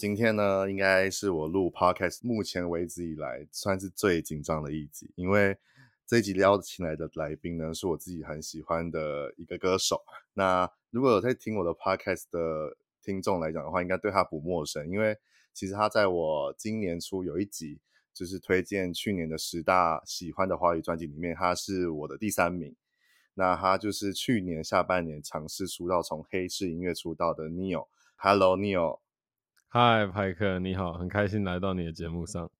今天呢，应该是我录 podcast 目前为止以来算是最紧张的一集，因为这一集邀请来的来宾呢，是我自己很喜欢的一个歌手。那如果有在听我的 podcast 的听众来讲的话，应该对他不陌生，因为其实他在我今年初有一集就是推荐去年的十大喜欢的华语专辑里面，他是我的第三名。那他就是去年下半年尝试出道，从黑市音乐出道的 Neo。Hello，Neo。嗨，派克，你好，很开心来到你的节目上。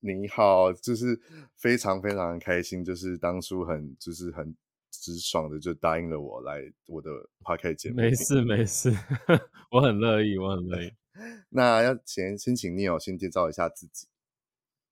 你好，就是非常非常开心，就是当初很就是很直爽的就答应了我来我的 podcast 节目。没事没事，我很乐意，我很乐意。那要先先请 Neo 先介绍一下自己。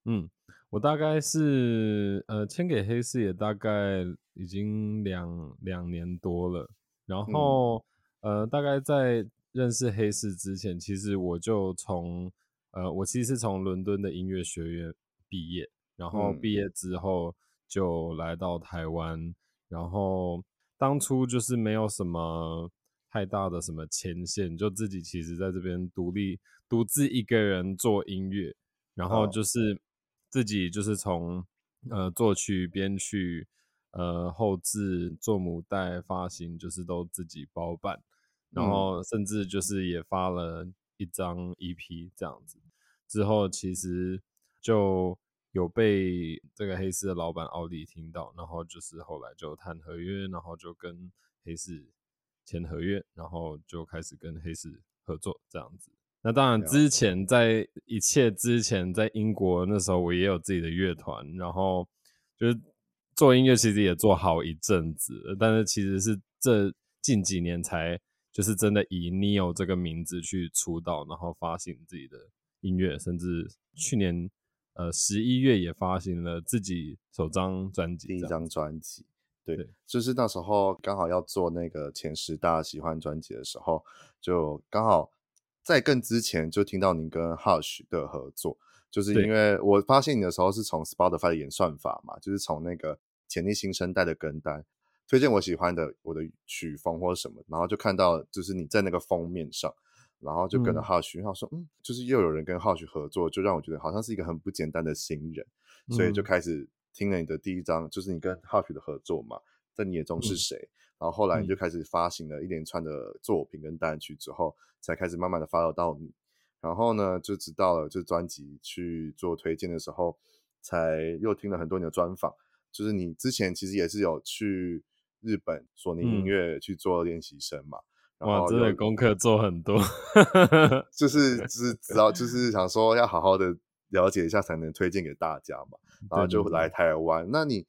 嗯，我大概是呃签给黑市也大概已经两两年多了，然后、嗯、呃大概在。认识黑市之前，其实我就从呃，我其实是从伦敦的音乐学院毕业，然后毕业之后就来到台湾，嗯、然后当初就是没有什么太大的什么牵线，就自己其实在这边独立独自一个人做音乐，然后就是自己就是从呃作曲、编曲、呃后制、做母带、发行，就是都自己包办。然后甚至就是也发了一张 EP 这样子，之后其实就有被这个黑市的老板奥利听到，然后就是后来就谈合约，然后就跟黑市签合约，然后就开始跟黑市合作这样子。那当然之前在一切之前，在英国那时候我也有自己的乐团，然后就是做音乐其实也做好一阵子，但是其实是这近几年才。就是真的以 Neo 这个名字去出道，然后发行自己的音乐，甚至去年呃十一月也发行了自己首张专辑，第一张专辑。对，对，就是那时候刚好要做那个前十大喜欢专辑的时候，就刚好在更之前就听到您跟 Hush 的合作，就是因为我发现你的时候是从 Spotify 的演算法嘛，就是从那个潜力新生代的跟单。推荐我喜欢的我的曲风或者什么，然后就看到就是你在那个封面上，然后就跟着 Hush，然后说嗯，就是又有人跟 Hush 合作，就让我觉得好像是一个很不简单的新人，所以就开始听了你的第一张，就是你跟 Hush 的合作嘛，在你眼中是谁？然后后来你就开始发行了一连串的作品跟单曲之后，才开始慢慢的 follow 到你，然后呢，就直到了，就专辑去做推荐的时候，才又听了很多你的专访，就是你之前其实也是有去。日本索尼音乐去做练习生嘛，嗯、然后真的功课做很多，就是。就 是知道就是想说要好好的了解一下才能推荐给大家嘛，然后就来台湾。那你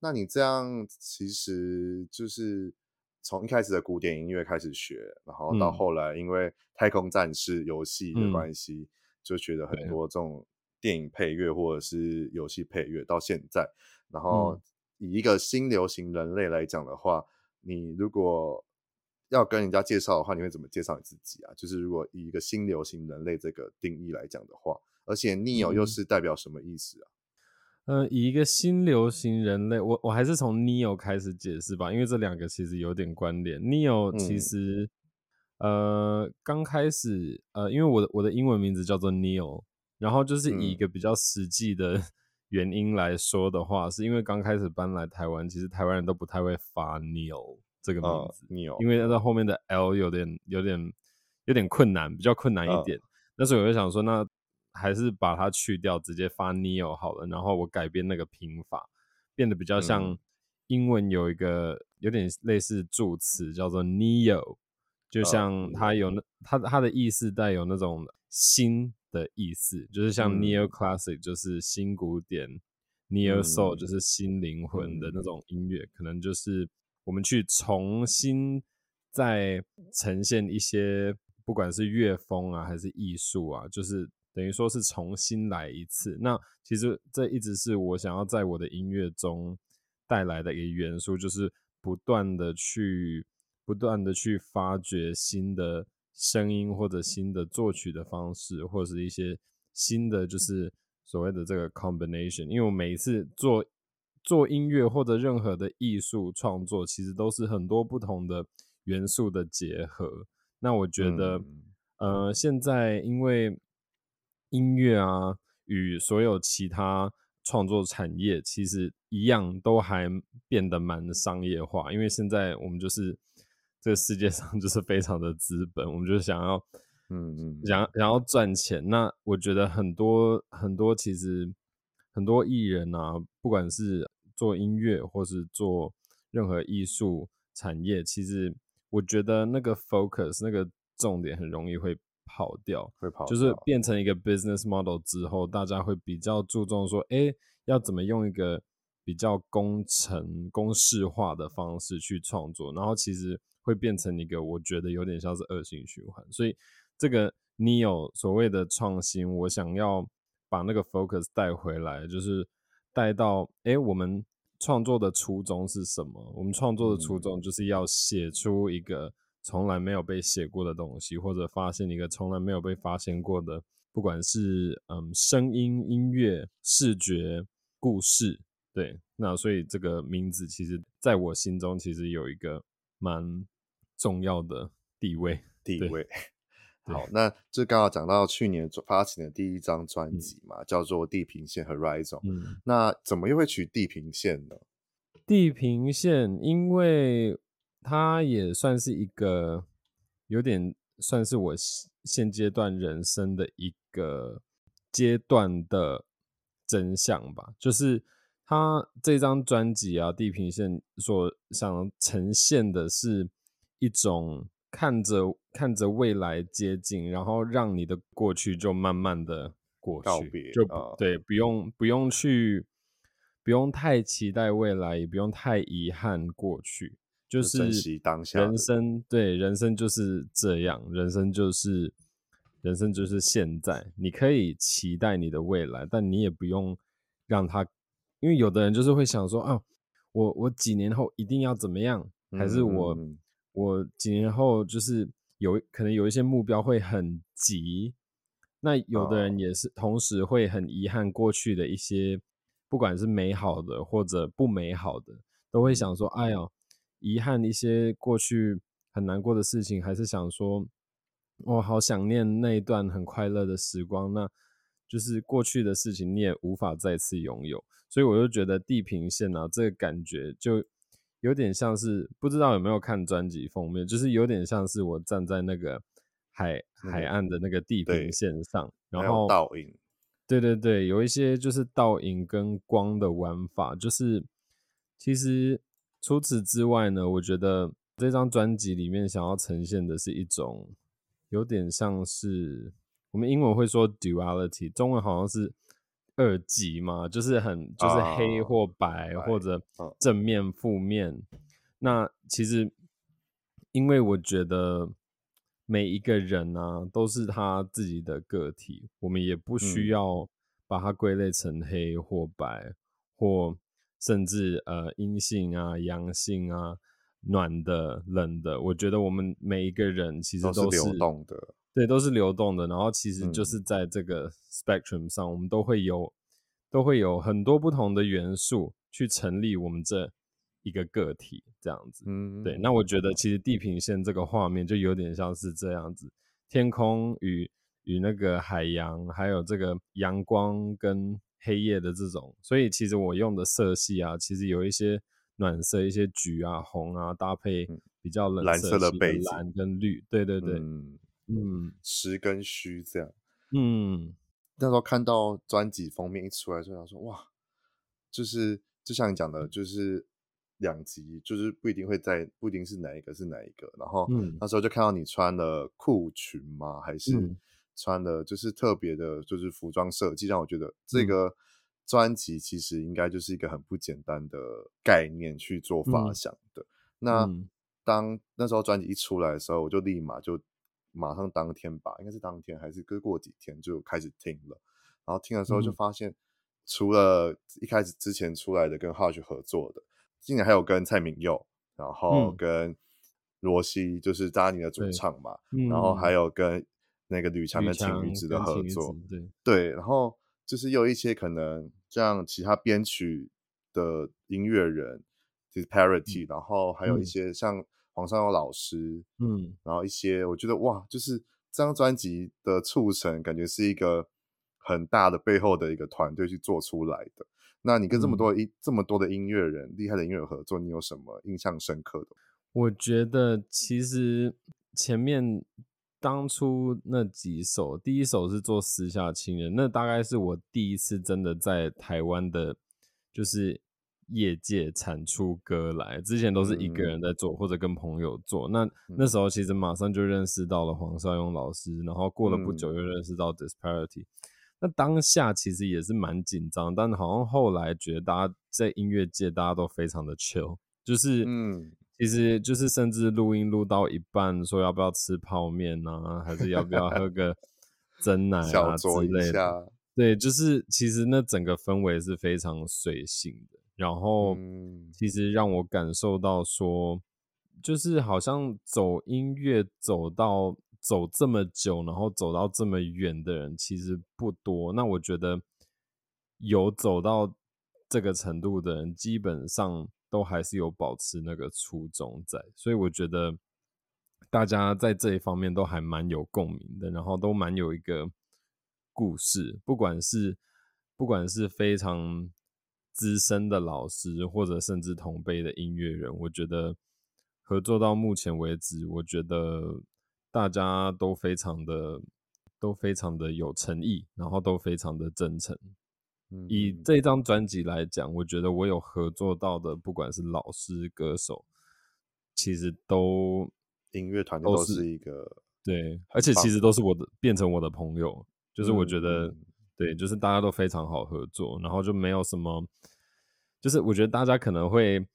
那你这样其实就是从一开始的古典音乐开始学，然后到后来因为太空战士游戏的关系，嗯、就学了很多这种电影配乐或者是游戏配乐，到现在，然后。嗯以一个新流行人类来讲的话，你如果要跟人家介绍的话，你会怎么介绍你自己啊？就是如果以一个新流行人类这个定义来讲的话，而且 Neo 又是代表什么意思啊？嗯，呃、以一个新流行人类，我我还是从 Neo 开始解释吧，因为这两个其实有点关联。Neo 其实、嗯、呃刚开始呃，因为我的我的英文名字叫做 Neil，然后就是以一个比较实际的。嗯原因来说的话，是因为刚开始搬来台湾，其实台湾人都不太会发 Neil 这个名字，Neil，因为那后面的 L 有点、有点、有点困难，比较困难一点。那时候我就想说，那还是把它去掉，直接发 Neo 好了。然后我改变那个拼法，变得比较像英文有一个有点类似助词叫做 Neo，就像它有那它它的意思带有那种新。的意思就是像 Neo Classic，就是新古典，Neo Soul，就是新灵魂的那种音乐，可能就是我们去重新再呈现一些，不管是乐风啊，还是艺术啊，就是等于说是重新来一次。那其实这一直是我想要在我的音乐中带来的一个元素，就是不断的去、不断的去发掘新的声音，或者新的作曲的方式，或者是一些新的就是。所谓的这个 combination，因为我每一次做做音乐或者任何的艺术创作，其实都是很多不同的元素的结合。那我觉得，嗯、呃，现在因为音乐啊与所有其他创作产业其实一样，都还变得蛮商业化。因为现在我们就是这个世界上 就是非常的资本，我们就是想要。嗯嗯，想想要赚钱，那我觉得很多很多其实很多艺人啊，不管是做音乐或是做任何艺术产业，其实我觉得那个 focus 那个重点很容易会跑掉，会跑。掉，就是变成一个 business model 之后，大家会比较注重说，哎，要怎么用一个比较工程公式化的方式去创作，然后其实会变成一个我觉得有点像是恶性循环，所以。这个你有所谓的创新，我想要把那个 focus 带回来，就是带到，哎，我们创作的初衷是什么？我们创作的初衷就是要写出一个从来没有被写过的东西，或者发现一个从来没有被发现过的，不管是嗯声音、音乐、视觉、故事，对，那所以这个名字其实在我心中其实有一个蛮重要的地位，地位。好，那就刚好讲到去年发行的第一张专辑嘛，嗯、叫做《地平线 Horizon》。嗯，那怎么又会取地平线呢？地平线，因为它也算是一个有点算是我现阶段人生的一个阶段的真相吧。就是它这张专辑啊，《地平线》所想呈现的是一种。看着看着未来接近，然后让你的过去就慢慢的过去，告，就、呃、对，不用不用去，不用太期待未来，也不用太遗憾过去，就是珍惜当下。人生对人生就是这样，人生就是人生就是现在。你可以期待你的未来，但你也不用让他，因为有的人就是会想说啊，我我几年后一定要怎么样，还是我。嗯我几年后就是有可能有一些目标会很急，那有的人也是同时会很遗憾过去的一些，不管是美好的或者不美好的，都会想说：哎呀，遗憾一些过去很难过的事情，还是想说，我好想念那一段很快乐的时光。那就是过去的事情你也无法再次拥有，所以我就觉得地平线啊，这个感觉就。有点像是不知道有没有看专辑封面，就是有点像是我站在那个海海岸的那个地平线上，然后倒影，对对对，有一些就是倒影跟光的玩法，就是其实除此之外呢，我觉得这张专辑里面想要呈现的是一种有点像是我们英文会说 duality，中文好像是。二极嘛，就是很就是黑或白，啊、或者正面负面。嗯、那其实，因为我觉得每一个人啊都是他自己的个体，我们也不需要把它归类成黑或白，嗯、或甚至呃阴性啊、阳性啊、暖的、冷的。我觉得我们每一个人其实都是，都是流动的。对，都是流动的。然后其实就是在这个 spectrum 上，嗯、我们都会有都会有很多不同的元素去成立我们这一个个体，这样子。嗯，对。那我觉得其实地平线这个画面就有点像是这样子，天空与与那个海洋，还有这个阳光跟黑夜的这种。所以其实我用的色系啊，其实有一些暖色，一些橘啊、红啊，搭配比较冷色系的蓝色的背景，蓝跟绿。对对对。嗯嗯，实跟虚这样。嗯，那时候看到专辑封面一出来，就想说哇，就是就像你讲的，就是两极，就是不一定会在，不一定是哪一个是哪一个。然后那时候就看到你穿了裤裙吗？还是穿的就是特别的，就是服装设计，让我觉得这个专辑其实应该就是一个很不简单的概念去做发想的。嗯、那、嗯、当那时候专辑一出来的时候，我就立马就马上当天吧，应该是当天还是隔过几天就开始听了。然后听的时候就发现，除了一开始之前出来的跟 Hush 合作的，今年还有跟蔡明佑，然后跟罗西，就是扎尼的主唱嘛，嗯、然后还有跟那个吕强的晴雨子的合作，对。对，然后就是有一些可能像其他编曲的音乐人，就是 Parity，、嗯、然后还有一些像黄尚佑老师，嗯，然后一些我觉得哇，就是这张专辑的促成，感觉是一个。很大的背后的一个团队去做出来的。那你跟这么多音、嗯、这么多的音乐人厉害的音乐合作，你有什么印象深刻的？我觉得其实前面当初那几首，第一首是做私下情人，那大概是我第一次真的在台湾的，就是业界产出歌来。之前都是一个人在做，嗯、或者跟朋友做。那、嗯、那时候其实马上就认识到了黄少勇老师，然后过了不久又认识到 Disparity。嗯那当下其实也是蛮紧张，但好像后来觉得大家在音乐界大家都非常的 chill，就是嗯，其实就是甚至录音录到一半，说要不要吃泡面啊，还是要不要喝个真奶啊之类的，对，就是其实那整个氛围是非常随性的，然后其实让我感受到说，就是好像走音乐走到。走这么久，然后走到这么远的人其实不多。那我觉得有走到这个程度的人，基本上都还是有保持那个初衷在。所以我觉得大家在这一方面都还蛮有共鸣的，然后都蛮有一个故事。不管是不管是非常资深的老师，或者甚至同辈的音乐人，我觉得合作到目前为止，我觉得。大家都非常的都非常的有诚意，然后都非常的真诚。嗯，以这张专辑来讲，我觉得我有合作到的，不管是老师、歌手，其实都音乐团都是一个对，而且其实都是我的变成我的朋友，就是我觉得、嗯、对，就是大家都非常好合作，然后就没有什么，就是我觉得大家可能会。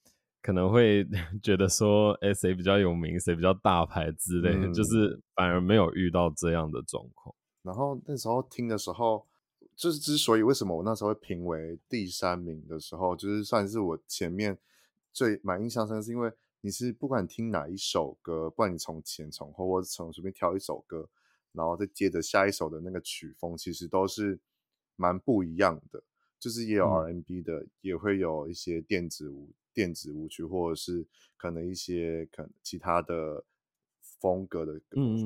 可能会 觉得说，哎，谁比较有名，谁比较大牌之类的，嗯、就是反而没有遇到这样的状况。然后那时候听的时候，就是之所以为什么我那时候会评为第三名的时候，就是算是我前面最蛮印象深，是因为你是不管听哪一首歌，不管你从前从后，或者从随便挑一首歌，然后再接着下一首的那个曲风，其实都是蛮不一样的。就是也有 RMB 的，嗯、也会有一些电子舞。电子舞曲，或者是可能一些可能其他的风格的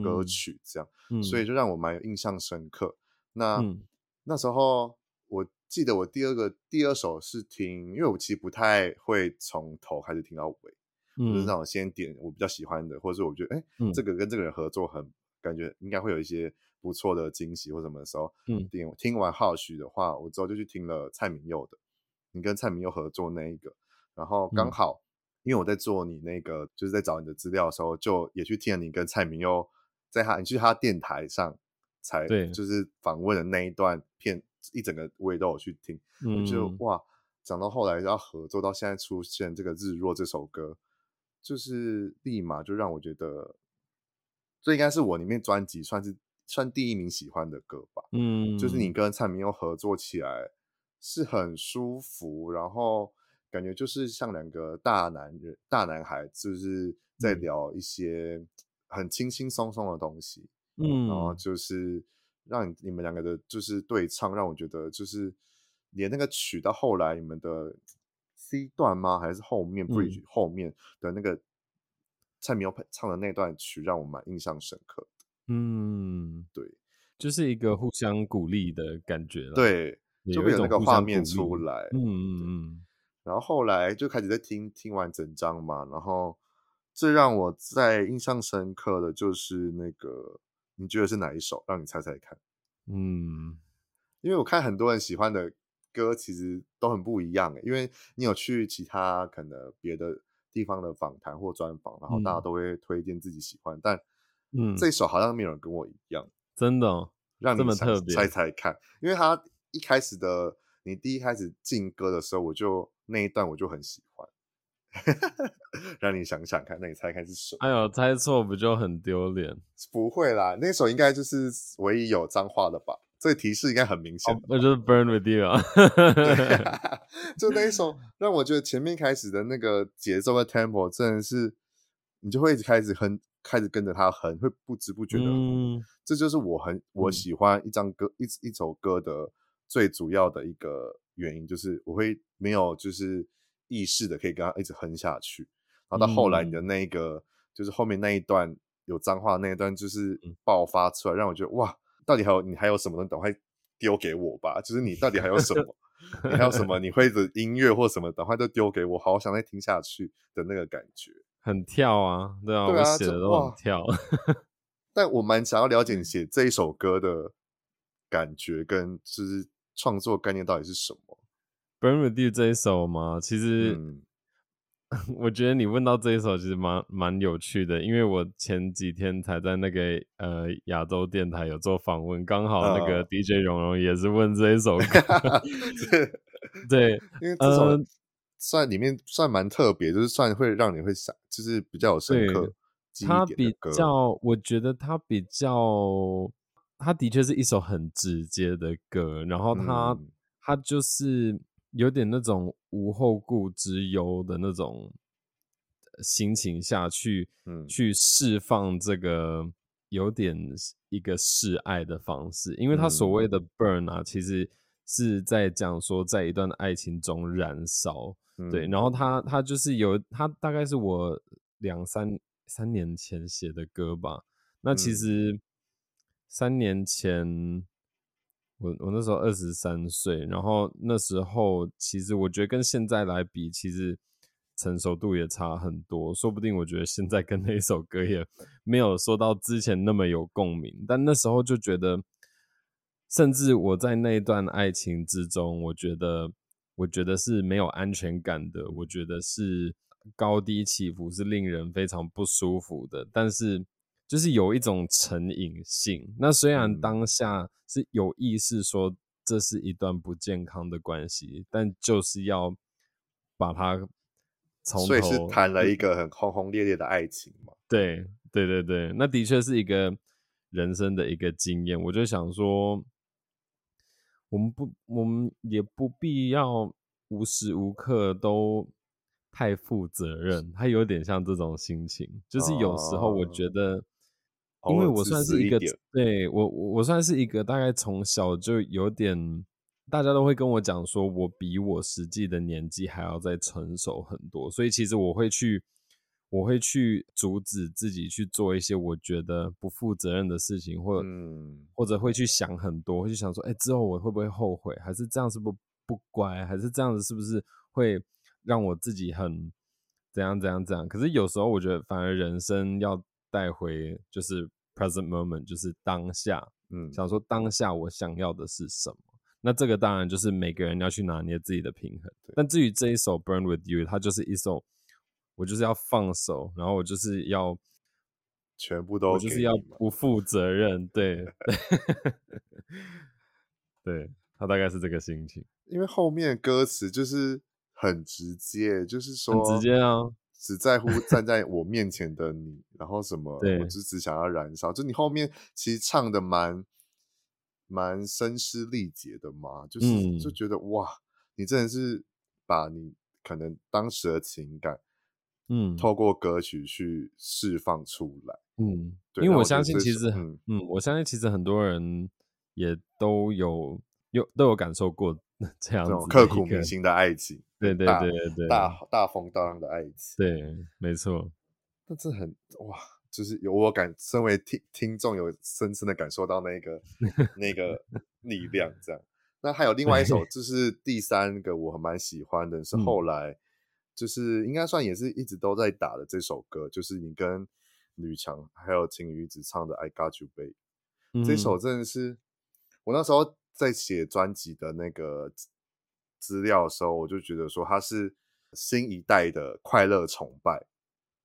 歌曲，这样，所以就让我蛮有印象深刻。那、嗯、那时候我记得我第二个第二首是听，因为我其实不太会从头开始听到尾，嗯、就是让我先点我比较喜欢的，或者是我觉得哎，欸嗯、这个跟这个人合作很感觉应该会有一些不错的惊喜或什么的时候，嗯，听听完 Hush 的话，我之后就去听了蔡明佑的，你跟蔡明佑合作那一个。然后刚好，因为我在做你那个，嗯、就是在找你的资料的时候，就也去听了你跟蔡明佑在他你去他电台上才对，就是访问的那一段片，一整个我也都有去听。嗯、我就哇，讲到后来要合作，到现在出现这个《日落》这首歌，就是立马就让我觉得，这应该是我里面专辑算是算第一名喜欢的歌吧。嗯，就是你跟蔡明佑合作起来是很舒服，然后。感觉就是像两个大男人、大男孩，就是在聊一些很轻轻松松的东西，嗯，然后就是让你你们两个的，就是对唱，让我觉得就是连那个曲到后来，你们的 C 段吗？还是后面 Bridge、嗯、后面的那个蔡明佑唱的那段曲，让我蛮印象深刻。嗯，对，就是一个互相鼓励的感觉，对，就会有那个画面出来，嗯嗯嗯。然后后来就开始在听听完整张嘛，然后最让我在印象深刻的就是那个，你觉得是哪一首？让你猜猜看。嗯，因为我看很多人喜欢的歌其实都很不一样，因为你有去其他可能别的地方的访谈或专访，然后大家都会推荐自己喜欢，嗯、但嗯，这首好像没有人跟我一样，真的、哦、让你猜这么特别猜猜看，因为他一开始的。你第一开始进歌的时候，我就那一段我就很喜欢。让你想想看，那你猜看是什么？哎呦，猜错不就很丢脸？不会啦，那首应该就是唯一有脏话的吧？这个提示应该很明显。那、哦、就是 Burn with You 啊。就那一首，让我觉得前面开始的那个节奏的 tempo 真的是，你就会一直开始哼，开始跟着他哼，会不知不觉的。嗯，这就是我很我喜欢一张歌、嗯、一一首歌的最主要的一个原因，就是我会没有就是。意识的可以跟他一直哼下去，然后到后来你的那一个、嗯、就是后面那一段有脏话那一段就是爆发出来，让我觉得哇，到底还有你还有什么东西，赶快丢给我吧！就是你到底还有什么？你还有什么？你会的音乐或什么，赶快都丢给我，好想再听下去的那个感觉。很跳啊，对啊，对啊，我写的都很跳。但我蛮想要了解你写这一首歌的感觉，跟就是创作概念到底是什么。Burn with You 这一首嘛，其实、嗯、我觉得你问到这一首其实蛮蛮有趣的，因为我前几天才在那个呃亚洲电台有做访问，刚好那个 DJ 蓉蓉也是问这一首歌，对，因为这首算里面算蛮特别，就是算会让你会想，就是比较有深刻记忆点的歌。它比较，我觉得它比较，它的确是一首很直接的歌，然后它、嗯、它就是。有点那种无后顾之忧的那种心情下去，嗯，去释放这个有点一个示爱的方式，因为他所谓的 burn 啊，其实是在讲说在一段爱情中燃烧，对，然后他他就是有他大概是我两三三年前写的歌吧，那其实三年前。我我那时候二十三岁，然后那时候其实我觉得跟现在来比，其实成熟度也差很多。说不定我觉得现在跟那首歌也没有说到之前那么有共鸣，但那时候就觉得，甚至我在那段爱情之中，我觉得我觉得是没有安全感的，我觉得是高低起伏，是令人非常不舒服的，但是。就是有一种成瘾性。那虽然当下是有意识说这是一段不健康的关系，但就是要把它从头，所以是谈了一个很轰轰烈烈的爱情嘛？对对对对，那的确是一个人生的一个经验。我就想说，我们不，我们也不必要无时无刻都太负责任。他有点像这种心情，就是有时候我觉得。因为我算是一个，一对我我算是一个大概从小就有点，大家都会跟我讲说，我比我实际的年纪还要再成熟很多，所以其实我会去，我会去阻止自己去做一些我觉得不负责任的事情，或者、嗯、或者会去想很多，会去想说，哎，之后我会不会后悔，还是这样是不不乖，还是这样子是不是会让我自己很怎样怎样怎样？可是有时候我觉得，反而人生要带回就是。present moment 就是当下，嗯，想说当下我想要的是什么，那这个当然就是每个人要去拿捏自己的平衡。对，但至于这一首《Burn with You》，它就是一首，我就是要放手，然后我就是要全部都，我就是要不负责任，对，对，他大概是这个心情。因为后面歌词就是很直接，就是说很直接啊。只在乎站 在我面前的你，然后什么，我就只想要燃烧。就你后面其实唱的蛮蛮声嘶力竭的嘛，就是、嗯、就觉得哇，你真的是把你可能当时的情感，嗯，透过歌曲去释放出来，嗯，对，因为我相信其实，嗯，嗯，我相信其实很多人也都有有都有感受过。这样子刻骨铭心的爱情，对对对对对，大大风大浪的爱情，对，没错。那这很哇，就是有我感，身为听听众，有深深的感受到那个 那个力量。这样，那还有另外一首，就是第三个我还蛮喜欢的，是后来就是应该算也是一直都在打的这首歌，就是你跟吕强还有晴雨子唱的《I Got You Babe》。这首真的是我那时候。在写专辑的那个资料的时候，我就觉得说它是新一代的快乐崇拜。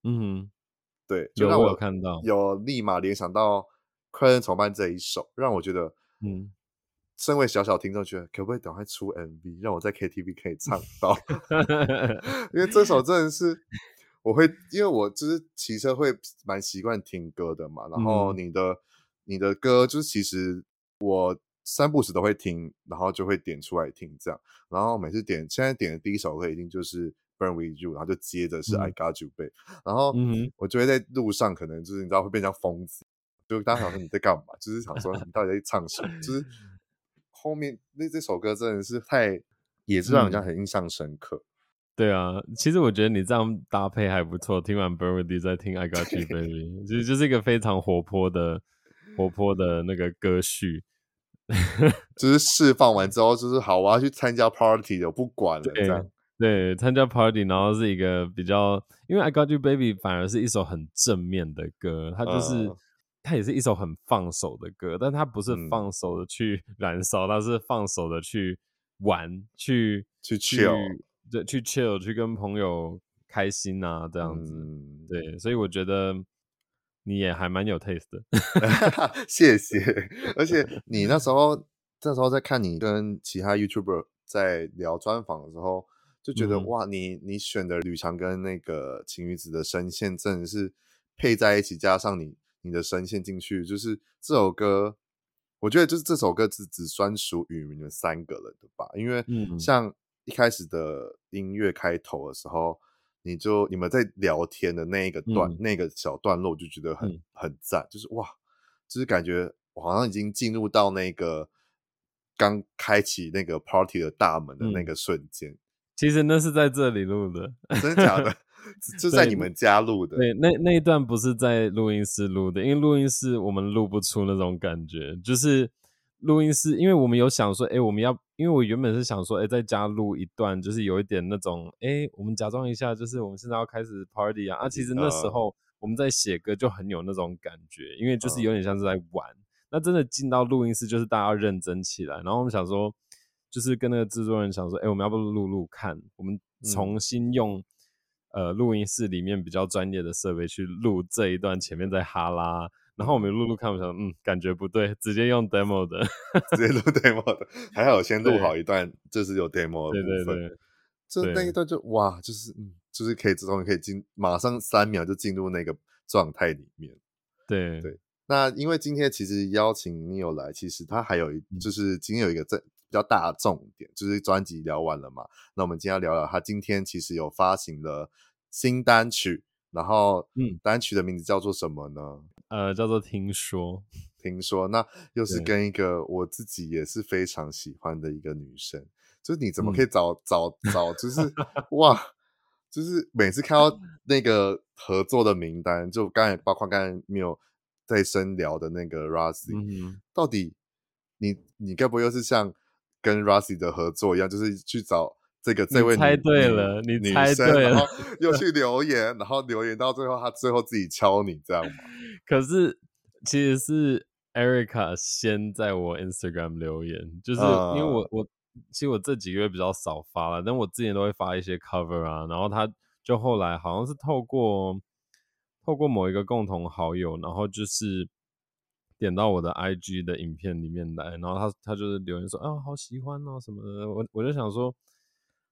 嗯哼，对，就让我有看到有立马联想到快乐崇拜这一首，让我觉得，嗯，身为小小听众，觉得可不可以赶快出 MV，让我在 KTV 可以唱 到？因为这首真的是我会，因为我就是骑车会蛮习惯听歌的嘛。然后你的、嗯、你的歌，就是其实我三不时都会听，然后就会点出来听这样。然后每次点，现在点的第一首歌一定就是。Burn with you，然后就接着是 I got you babe，嗯、然后我就会在路上，可能就是你知道会变成疯子，就大家想说你在干嘛，就是想说你到底在唱什么，就是后面那这首歌真的是太，也是让人家很印象深刻。嗯、对啊，其实我觉得你这样搭配还不错，听完 Burn with you 再听 I got you baby，其实就是一个非常活泼的活泼的那个歌序，就是释放完之后就是好，我要去参加 party 的，我不管了这样。对，参加 party，然后是一个比较，因为 I Got You Baby 反而是一首很正面的歌，它就是、uh, 它也是一首很放手的歌，但它不是放手的去 燃烧，嗯、它是放手的去玩，去去 chill，对，去 chill，去跟朋友开心啊，这样子，嗯、对，所以我觉得你也还蛮有 taste 的，谢谢，而且 你那时候那时候在看你跟其他 YouTuber 在聊专访的时候。就觉得、嗯、哇，你你选的吕强跟那个晴雨子的声线真的是配在一起，加上你你的声线进去，就是这首歌，我觉得就是这首歌只只专属于你们三个人的吧。因为像一开始的音乐开头的时候，你就你们在聊天的那一个段、嗯、那个小段落，我就觉得很、嗯、很赞，就是哇，就是感觉我好像已经进入到那个刚开启那个 party 的大门的那个瞬间。嗯其实那是在这里录的，真的假的？就在你们家录的。对，那那一段不是在录音室录的，因为录音室我们录不出那种感觉。就是录音室，因为我们有想说，哎，我们要，因为我原本是想说，哎，在家录一段，就是有一点那种，哎，我们假装一下，就是我们现在要开始 party 啊。啊，其实那时候我们在写歌就很有那种感觉，因为就是有点像是在玩。那真的进到录音室，就是大家要认真起来。然后我们想说。就是跟那个制作人想说，哎、欸，我们要不录录看？我们重新用、嗯、呃录音室里面比较专业的设备去录这一段前面在哈拉，然后我们录录看，我想嗯，感觉不对，直接用 demo 的，直接录 demo 的，还好先录好一段，对就是有 demo 的部分。对对对，就那一段就哇，就是嗯，就是可以自动可以进，马上三秒就进入那个状态里面。对对，那因为今天其实邀请 Neil 来，其实他还有一，就是今天有一个在。比较大的重点就是专辑聊完了嘛，那我们今天要聊聊他今天其实有发行了新单曲，然后嗯，单曲的名字叫做什么呢？呃，叫做听说，听说，那又是跟一个我自己也是非常喜欢的一个女生，就是你怎么可以找、嗯、找找，就是哇，就是每次看到那个合作的名单，就刚才包括刚才没有在深聊的那个 Rossi，、嗯、到底你你该不会又是像？跟 Rossi 的合作一样，就是去找这个这位女，猜对了，女你猜对了，然后 又去留言，然后留言到最后，他最后自己敲你这样吗？可是其实是 Erica 先在我 Instagram 留言，就是因为我、uh, 我其实我这几个月比较少发了，但我之前都会发一些 cover 啊，然后他就后来好像是透过透过某一个共同好友，然后就是。点到我的 IG 的影片里面来，然后他他就是留言说啊，好喜欢哦什么的，我我就想说，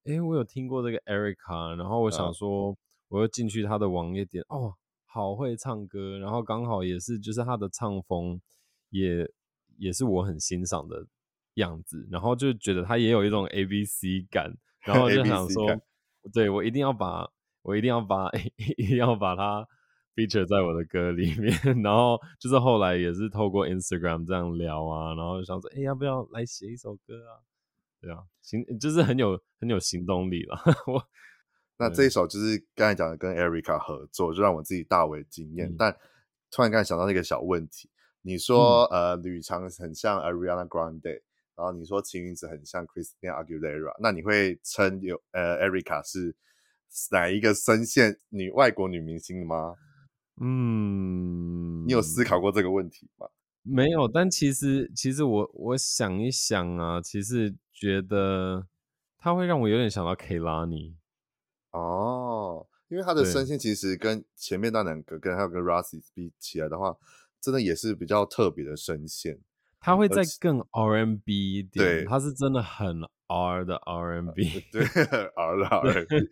诶，我有听过这个 Erica，然后我想说，我又进去他的网页点，哦，好会唱歌，然后刚好也是就是他的唱风也也是我很欣赏的样子，然后就觉得他也有一种 ABC 感，然后 就想说，对，我一定要把我一定要把 一定要把他。Feature 在我的歌里面，然后就是后来也是透过 Instagram 这样聊啊，然后想说，哎、欸，要不要来写一首歌啊？对啊，行，就是很有很有行动力了。我那这一首就是刚才讲的跟 Erica 合作，就让我自己大为惊艳。嗯、但突然刚才想到那个小问题，你说、嗯、呃，吕长很像 Ariana Grande，然后你说晴云子很像 Christina Aguilera，那你会称有呃 Erica 是哪一个声线女外国女明星吗？嗯，你有思考过这个问题吗？没有，但其实其实我我想一想啊，其实觉得他会让我有点想到 Kehlani 哦，因为他的声线其实跟前面那两个跟还有跟 Rossi 比起来的话，真的也是比较特别的声线。他会再更 R&B 一点，对，他是真的很 R 的 R&B，对，R 的 R&B，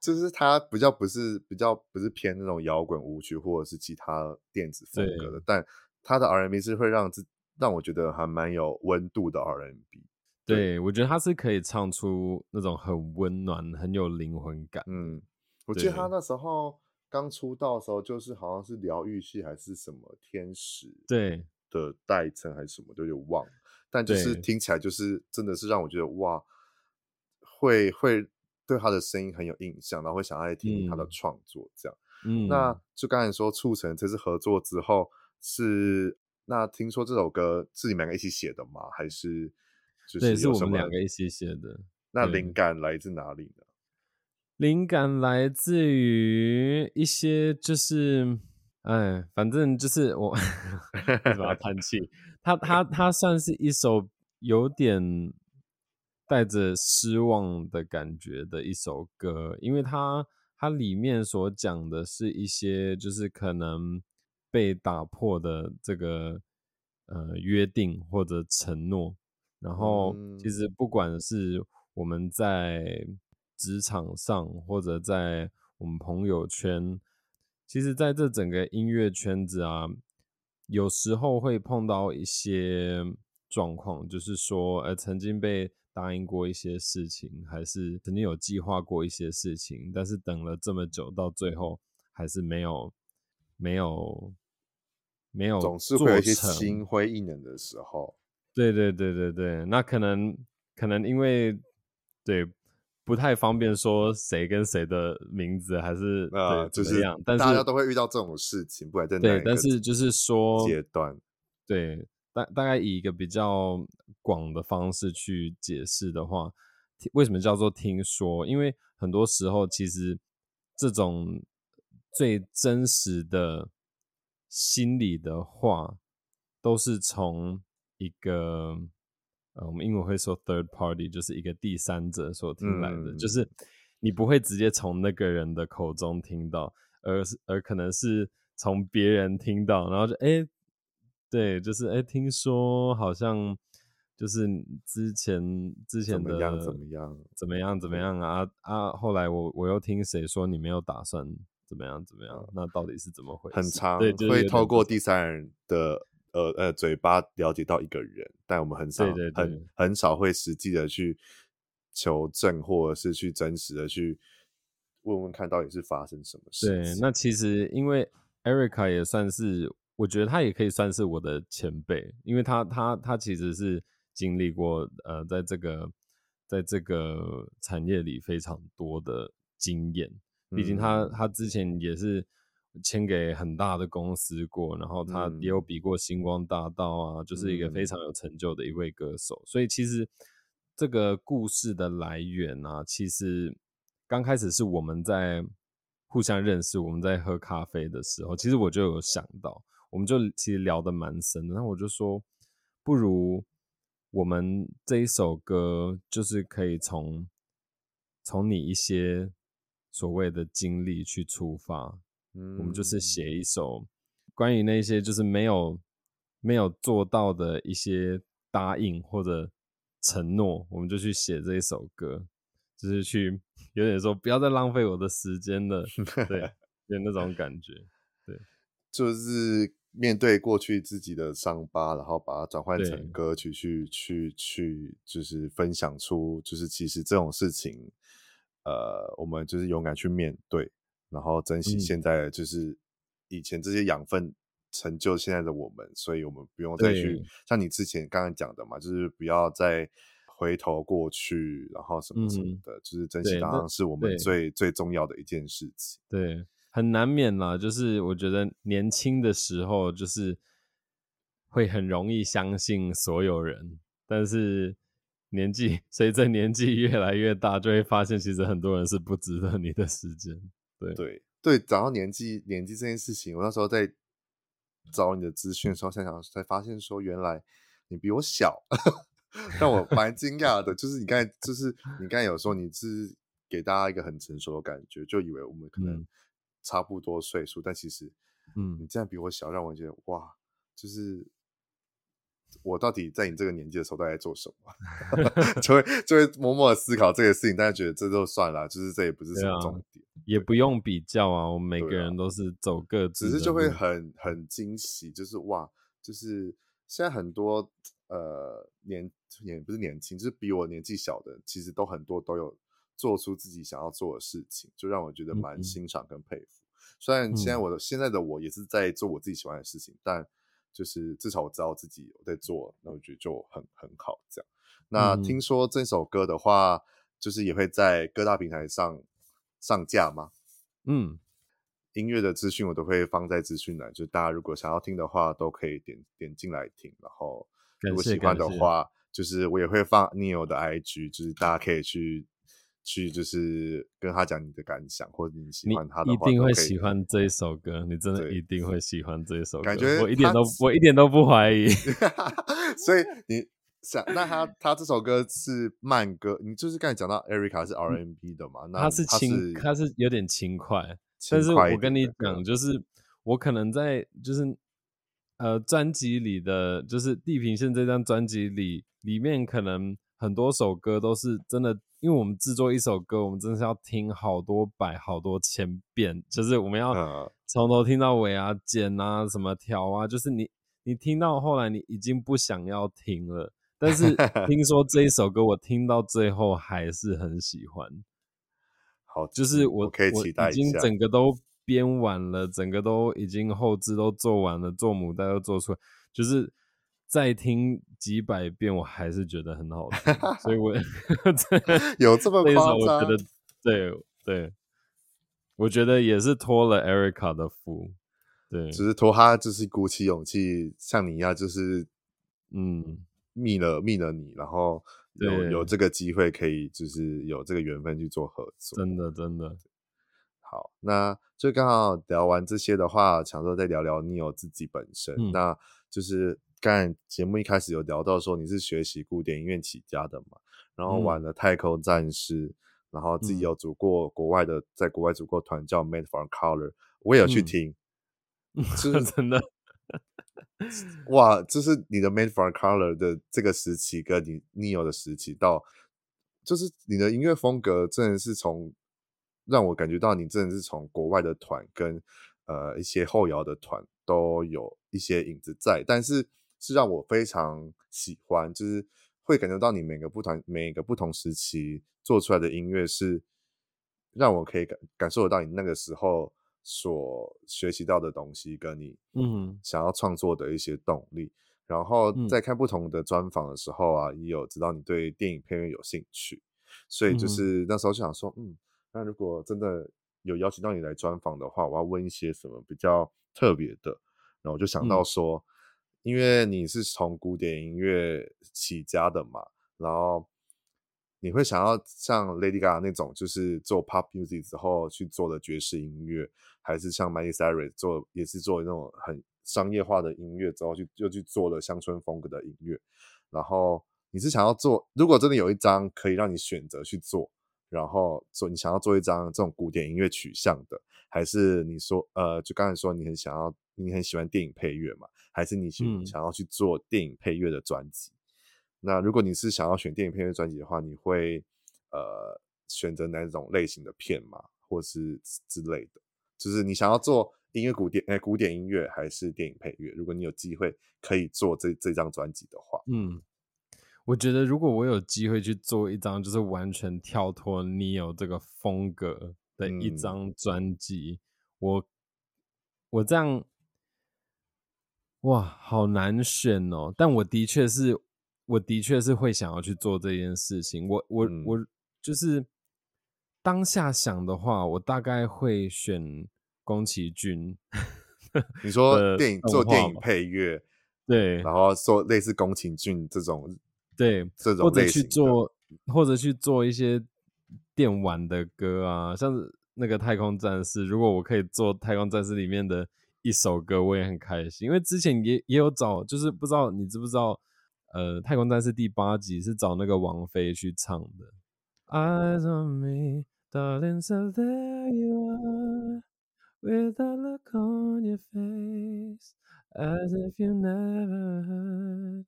就是它比较不是比较不是偏那种摇滚舞曲或者是其他电子风格的，但它的 R&B 是会让自让我觉得还蛮有温度的 R&B。对，对，我觉得他是可以唱出那种很温暖、很有灵魂感。嗯，我记得他那时候刚出道的时候，就是好像是疗愈系还是什么天使对的代称还是什么，都有点忘了。但就是听起来就是真的是让我觉得哇，会会对他的声音很有印象，然后会想要听听他的创作这样。嗯，那就刚才说促成这次合作之后是那听说这首歌是你们两个一起写的吗？还是？对，是我们两个一起写的。那灵感来自哪里呢？灵感来自于一些，就是，哎，反正就是我为什么要叹气？它它它算是一首有点带着失望的感觉的一首歌，因为它它里面所讲的是一些，就是可能被打破的这个呃约定或者承诺。然后，其实不管是我们在职场上，或者在我们朋友圈，其实在这整个音乐圈子啊，有时候会碰到一些状况，就是说，呃，曾经被答应过一些事情，还是曾经有计划过一些事情，但是等了这么久，到最后还是没有，没有，没有，总是会有一些心灰意冷的时候。对对对对对，那可能可能因为对不太方便说谁跟谁的名字，还是啊，就是这样，但是大家都会遇到这种事情，不管在哪对，但是就是说阶段，对大大概以一个比较广的方式去解释的话，为什么叫做听说？因为很多时候其实这种最真实的心理的话，都是从。一个呃，我们英文会说 third party，就是一个第三者所听来的，嗯、就是你不会直接从那个人的口中听到，而是而可能是从别人听到，然后就哎，对，就是哎，听说好像就是之前之前的怎么样怎么样怎么样怎么样啊啊，后来我我又听谁说你没有打算怎么样怎么样，那到底是怎么回事？很长，对，就是、会透过第三人的。呃呃，嘴巴了解到一个人，但我们很少，对对对很很少会实际的去求证，或者是去真实的去问问看到底是发生什么事。对，那其实因为 Erica 也算是，我觉得他也可以算是我的前辈，因为他他他其实是经历过呃，在这个在这个产业里非常多的经验，毕竟他、嗯、他之前也是。签给很大的公司过，然后他也有比过星光大道啊，嗯、就是一个非常有成就的一位歌手。所以其实这个故事的来源啊，其实刚开始是我们在互相认识，我们在喝咖啡的时候，其实我就有想到，我们就其实聊得蛮深的。然后我就说，不如我们这一首歌，就是可以从从你一些所谓的经历去出发。我们就是写一首关于那些就是没有没有做到的一些答应或者承诺，我们就去写这一首歌，就是去有点说不要再浪费我的时间了，对，有那种感觉，对，就是面对过去自己的伤疤，然后把它转换成歌曲去去去，就是分享出，就是其实这种事情，呃，我们就是勇敢去面对。然后珍惜现在，就是以前这些养分成就现在的我们，嗯、所以我们不用再去像你之前刚刚讲的嘛，就是不要再回头过去，然后什么什么的，嗯、就是珍惜当然是我们最最重要的一件事情。对，很难免啦，就是我觉得年轻的时候就是会很容易相信所有人，但是年纪随着年纪越来越大，就会发现其实很多人是不值得你的时间。对。对对，讲到年纪年纪这件事情，我那时候在找你的资讯的时候，想想才发现说，原来你比我小，让我蛮惊讶的。就是你刚才，就是你刚才有说你是给大家一个很成熟的感觉，就以为我们可能差不多岁数，嗯、但其实，嗯，你这样比我小，让我觉得哇，就是我到底在你这个年纪的时候都在做什么？就会就会默默的思考这个事情，但是觉得这就算了，就是这也不是什么重点，啊、也不用比较啊。我们每个人都是走各自，只是就会很很惊喜，就是哇，就是现在很多呃年也不是年轻，就是比我年纪小的，其实都很多都有做出自己想要做的事情，就让我觉得蛮欣赏跟佩服。嗯嗯，虽然现在我的、嗯、现在的我也是在做我自己喜欢的事情，但。就是至少我知道自己有在做，那我觉得就很很好。这样，那听说这首歌的话，就是也会在各大平台上上架吗？嗯，音乐的资讯我都会放在资讯栏，就大家如果想要听的话，都可以点点进来听。然后如果喜欢的话，就是我也会放 Neil 的 IG，就是大家可以去。去就是跟他讲你的感想，或者你喜欢他的话，一定会喜欢这一首歌。你真的一定会喜欢这一首歌，感觉我一点都我一点都不怀疑。所以你想，那他他这首歌是慢歌，你就是刚才讲到 Erica 是 RNB 的嘛？嗯、那他是轻，他是有点轻快，但是我跟你讲，就是我可能在就是呃专辑里的，就是《地平线》这张专辑里里面，可能很多首歌都是真的。因为我们制作一首歌，我们真的是要听好多百、好多千遍，就是我们要从头听到尾啊，剪啊，什么调啊，就是你你听到后来你已经不想要听了，但是 听说这一首歌我听到最后还是很喜欢。好，就是我，我可以期待一下。已经整个都编完了，整个都已经后置都做完了，做母带都做出来，就是。再听几百遍，我还是觉得很好 听，所以我 有这么夸张？我觉得对对，我觉得也是托了 Erica 的福，对，只是托他就是鼓起勇气，像你一样，就是嗯，密了密了你，然后有有这个机会可以就是有这个缘分去做合作，真的真的好。那就刚好聊完这些的话，想说再聊聊 Neil 自己本身，嗯、那就是。刚节目一开始有聊到说你是学习古典音乐起家的嘛，然后玩了太空战士，嗯、然后自己有组过国外的，嗯、在国外组过团叫 Made from Color，我也有去听，嗯、就 是真的，哇，就是你的 Made from Color 的这个时期跟你 Neil 的时期到，就是你的音乐风格真的是从让我感觉到你真的是从国外的团跟呃一些后摇的团都有一些影子在，但是。是让我非常喜欢，就是会感觉到你每个不同每个不同时期做出来的音乐是让我可以感感受得到你那个时候所学习到的东西，跟你嗯想要创作的一些动力。嗯、然后在看不同的专访的时候啊，也有知道你对电影配乐有兴趣，所以就是那时候就想说，嗯，那如果真的有邀请到你来专访的话，我要问一些什么比较特别的。然后我就想到说。因为你是从古典音乐起家的嘛，然后你会想要像 Lady Gaga 那种，就是做 pop music 之后去做的爵士音乐，还是像 Miley Cyrus 做也是做那种很商业化的音乐之后去又去做了乡村风格的音乐，然后你是想要做，如果真的有一张可以让你选择去做，然后做你想要做一张这种古典音乐取向的，还是你说呃，就刚才说你很想要，你很喜欢电影配乐嘛？还是你想想要去做电影配乐的专辑？嗯、那如果你是想要选电影配乐专辑的话，你会呃选择哪种类型的片嘛？或是之类的？就是你想要做音乐古典哎、欸、古典音乐还是电影配乐？如果你有机会可以做这这张专辑的话，嗯，我觉得如果我有机会去做一张就是完全跳脱 Neil 这个风格的一张专辑，嗯、我我这样。哇，好难选哦！但我的确是，我的确是会想要去做这件事情。我我、嗯、我就是当下想的话，我大概会选宫崎骏。你说电影做电影配乐，对，然后做类似宫崎骏这种，对，这种或者去做，或者去做一些电玩的歌啊，像是那个太空战士。如果我可以做太空战士里面的。一首歌我也很开心，因为之前也也有找，就是不知道你知不知道，呃，《太空战士》第八集是找那个王菲去唱的。Eyes on me, darling, so there you are, with a look on your face, as if you never heard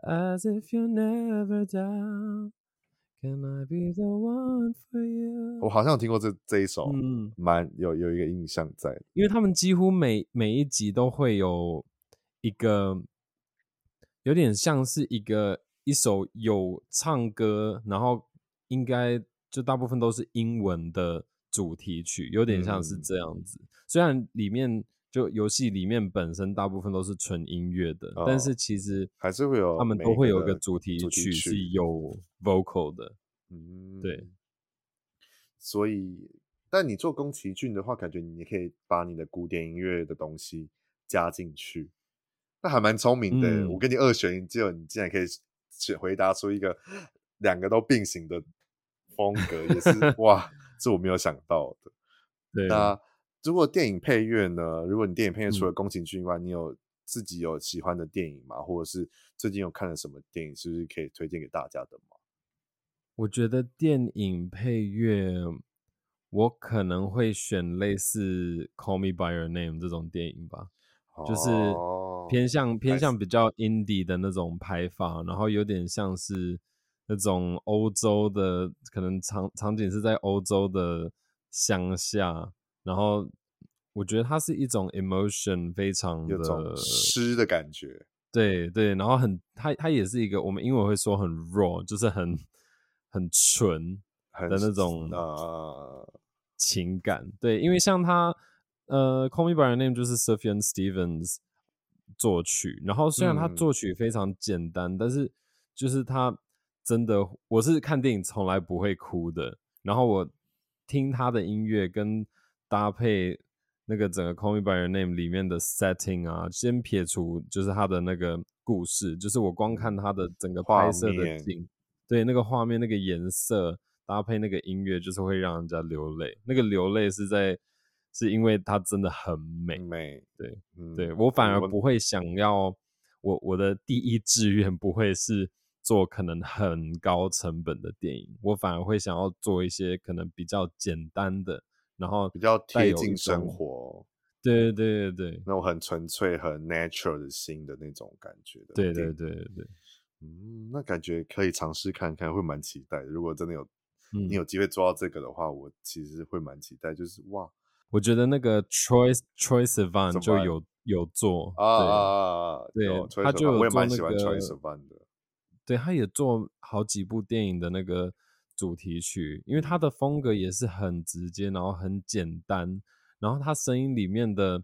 As if you never down, can I be the one for you？我好像有听过这这一首，嗯，蛮有有一个印象在，因为他们几乎每每一集都会有一个，有点像是一个一首有唱歌，然后应该就大部分都是英文的主题曲，有点像是这样子。嗯、虽然里面。就游戏里面本身大部分都是纯音乐的，哦，但是其实还是会有他们都会有一个主题曲是有 vocal 的，嗯，对。所以，但你做宫崎骏的话，感觉你可以把你的古典音乐的东西加进去，那还蛮聪明的，嗯。我跟你二选一，结果你竟然可以选回答出一个两个都并行的风格，也是 哇，这我没有想到的。对，那。如果电影配乐呢？如果你电影配乐除了宫崎骏以外，嗯，你有自己有喜欢的电影吗？或者是最近有看了什么电影，是不是可以推荐给大家的吗？我觉得电影配乐，我可能会选类似《Call Me by Your Name》这种电影吧，哦，就是偏向偏向比较 indie 的那种拍法，然后有点像是那种欧洲的，可能场场景是在欧洲的乡下。然后我觉得它是一种 emotion 非常的诗的感觉，对对，然后很它它也是一个我们英文会说很 raw，就是很很纯的那种呃情感，呃，对，因为像他呃 Call Me by Your Name 就是 Sufjan Stevens 作曲，然后虽然他作曲非常简单，嗯，但是就是他真的我是看电影从来不会哭的，然后我听他的音乐跟搭配那个整个《Call Me by Your Name》里面的 setting 啊，先撇除就是他的那个故事，就是我光看他的整个拍摄的景，对那个画面、那个颜色搭配那个音乐，就是会让人家流泪。那个流泪是在是因为它真的很美，美。对，嗯、对我反而不会想要，我我的第一志愿不会是做可能很高成本的电影，我反而会想要做一些可能比较简单的。然后比较贴近生活，对对对对，那种很纯粹、很 natural 的心的那种感觉的，对对对对，嗯，那感觉可以尝试看看，会蛮期待的。如果真的有、嗯、你有机会做到这个的话，我其实会蛮期待。就是哇，我觉得那个 Troye Troye Sivan 就有有做啊对，他就有做那个，我也蛮喜欢 Troye Sivan 的，对，他也做好几部电影的那个。主题曲，因为他的风格也是很直接，然后很简单，然后他声音里面的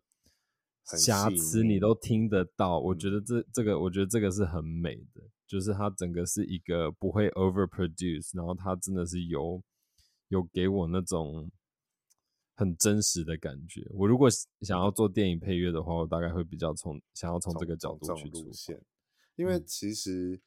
瑕疵你都听得到。我觉得这这个，我觉得这个是很美的，就是他整个是一个不会 overproduce，然后他真的是有有给我那种很真实的感觉。我如果想要做电影配乐的话，我大概会比较从想要从这个角度去出现，因为其实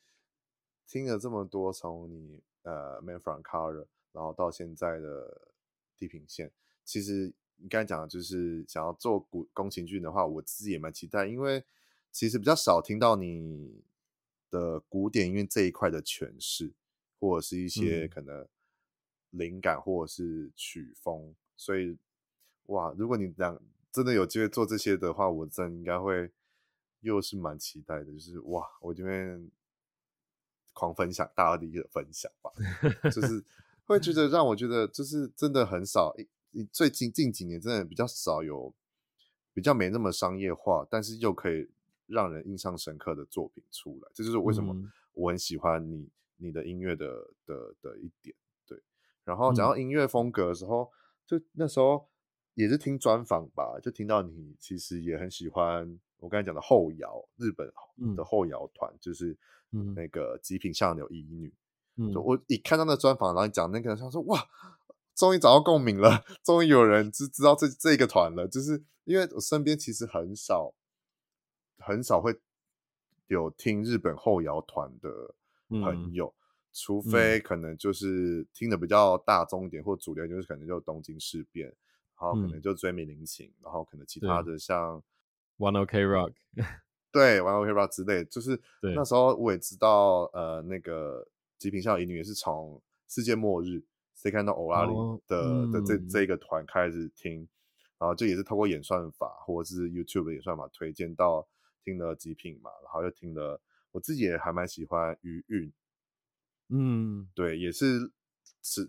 听了这么多，从你。呃，Man from Color，然后到现在的地平线，其实你刚才讲的就是想要做古宫崎骏的话，我自己也蛮期待，因为其实比较少听到你的古典音乐这一块的诠释，或者是一些可能灵感或者是曲风，嗯、所以哇，如果你两真的有机会做这些的话，我真的应该会又是蛮期待的，就是哇，我这边。狂分享，大家的一个分享吧，就是会觉得 让我觉得就是真的很少，你最近近几年真的比较少有比较没那么商业化，但是又可以让人印象深刻的作品出来，这就是为什么我很喜欢你你的音乐的的的一点。对，然后讲到音乐风格的时候，就那时候也是听专访吧，就听到你其实也很喜欢我刚才讲的后摇，日本的后摇团，就是。嗯，那个极品相柳依女，嗯，我一看到那专访，然后你讲那个，他说哇，终于找到共鸣了，终于有人知知道这这个团了，就是因为我身边其实很少很少会有听日本后摇团的朋友，嗯，除非可能就是听的比较大众一点或主流，就是可能就东京事变，然后可能就追名林檎，然后可能其他的像 One Ok Rock。对，玩 OK 吧之类，就是那时候我也知道，呃，那个极品相柳依女也是从世界末日谁看到欧拉里的、哦、的这、嗯、这一个团开始听，然后就也是透过演算法或者是 YouTube 的演算法推荐到听了极品嘛，然后又听了我自己也还蛮喜欢余韵，嗯，对，也是是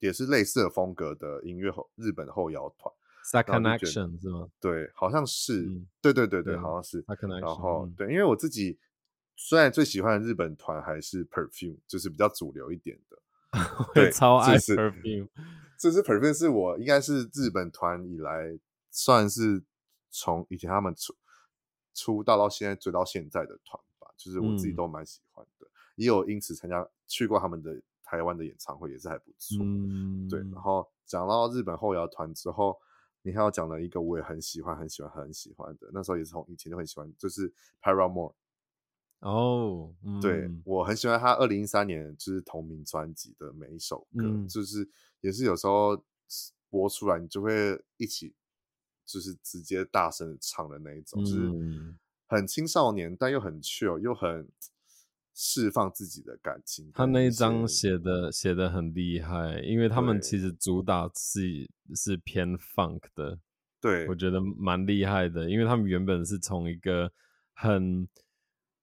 也是类似的风格的音乐后日本后摇团，Second Action 是吗？对，好像是，嗯、对对对对，好像是。Second Action, 然后、嗯、对，因为我自己虽然最喜欢的日本团还是 Perfume，就是比较主流一点的，对，超爱 Perfume，这支 Perfume 是我应该是日本团以来算是从以前他们出出道到现在追到现在的团吧。就是我自己都蛮喜欢的，嗯、也有因此参加去过他们的台湾的演唱会，也是还不错。嗯，对。然后讲到日本后摇团之后，你还要讲了一个我也很喜欢、很喜欢、很喜欢的，那时候也是从以前就很喜欢，就是 Paramore。哦，嗯、对，我很喜欢他二零一三年就是同名专辑的每一首歌，嗯、就是也是有时候播出来你就会一起，就是直接大声唱的那一种，嗯、就是。很青少年，但又很 chill，又很释放自己的感情。他那一张写的写的很厉害，因为他们其实主打是是偏 funk 的，对，我觉得蛮厉害的，因为他们原本是从一个很，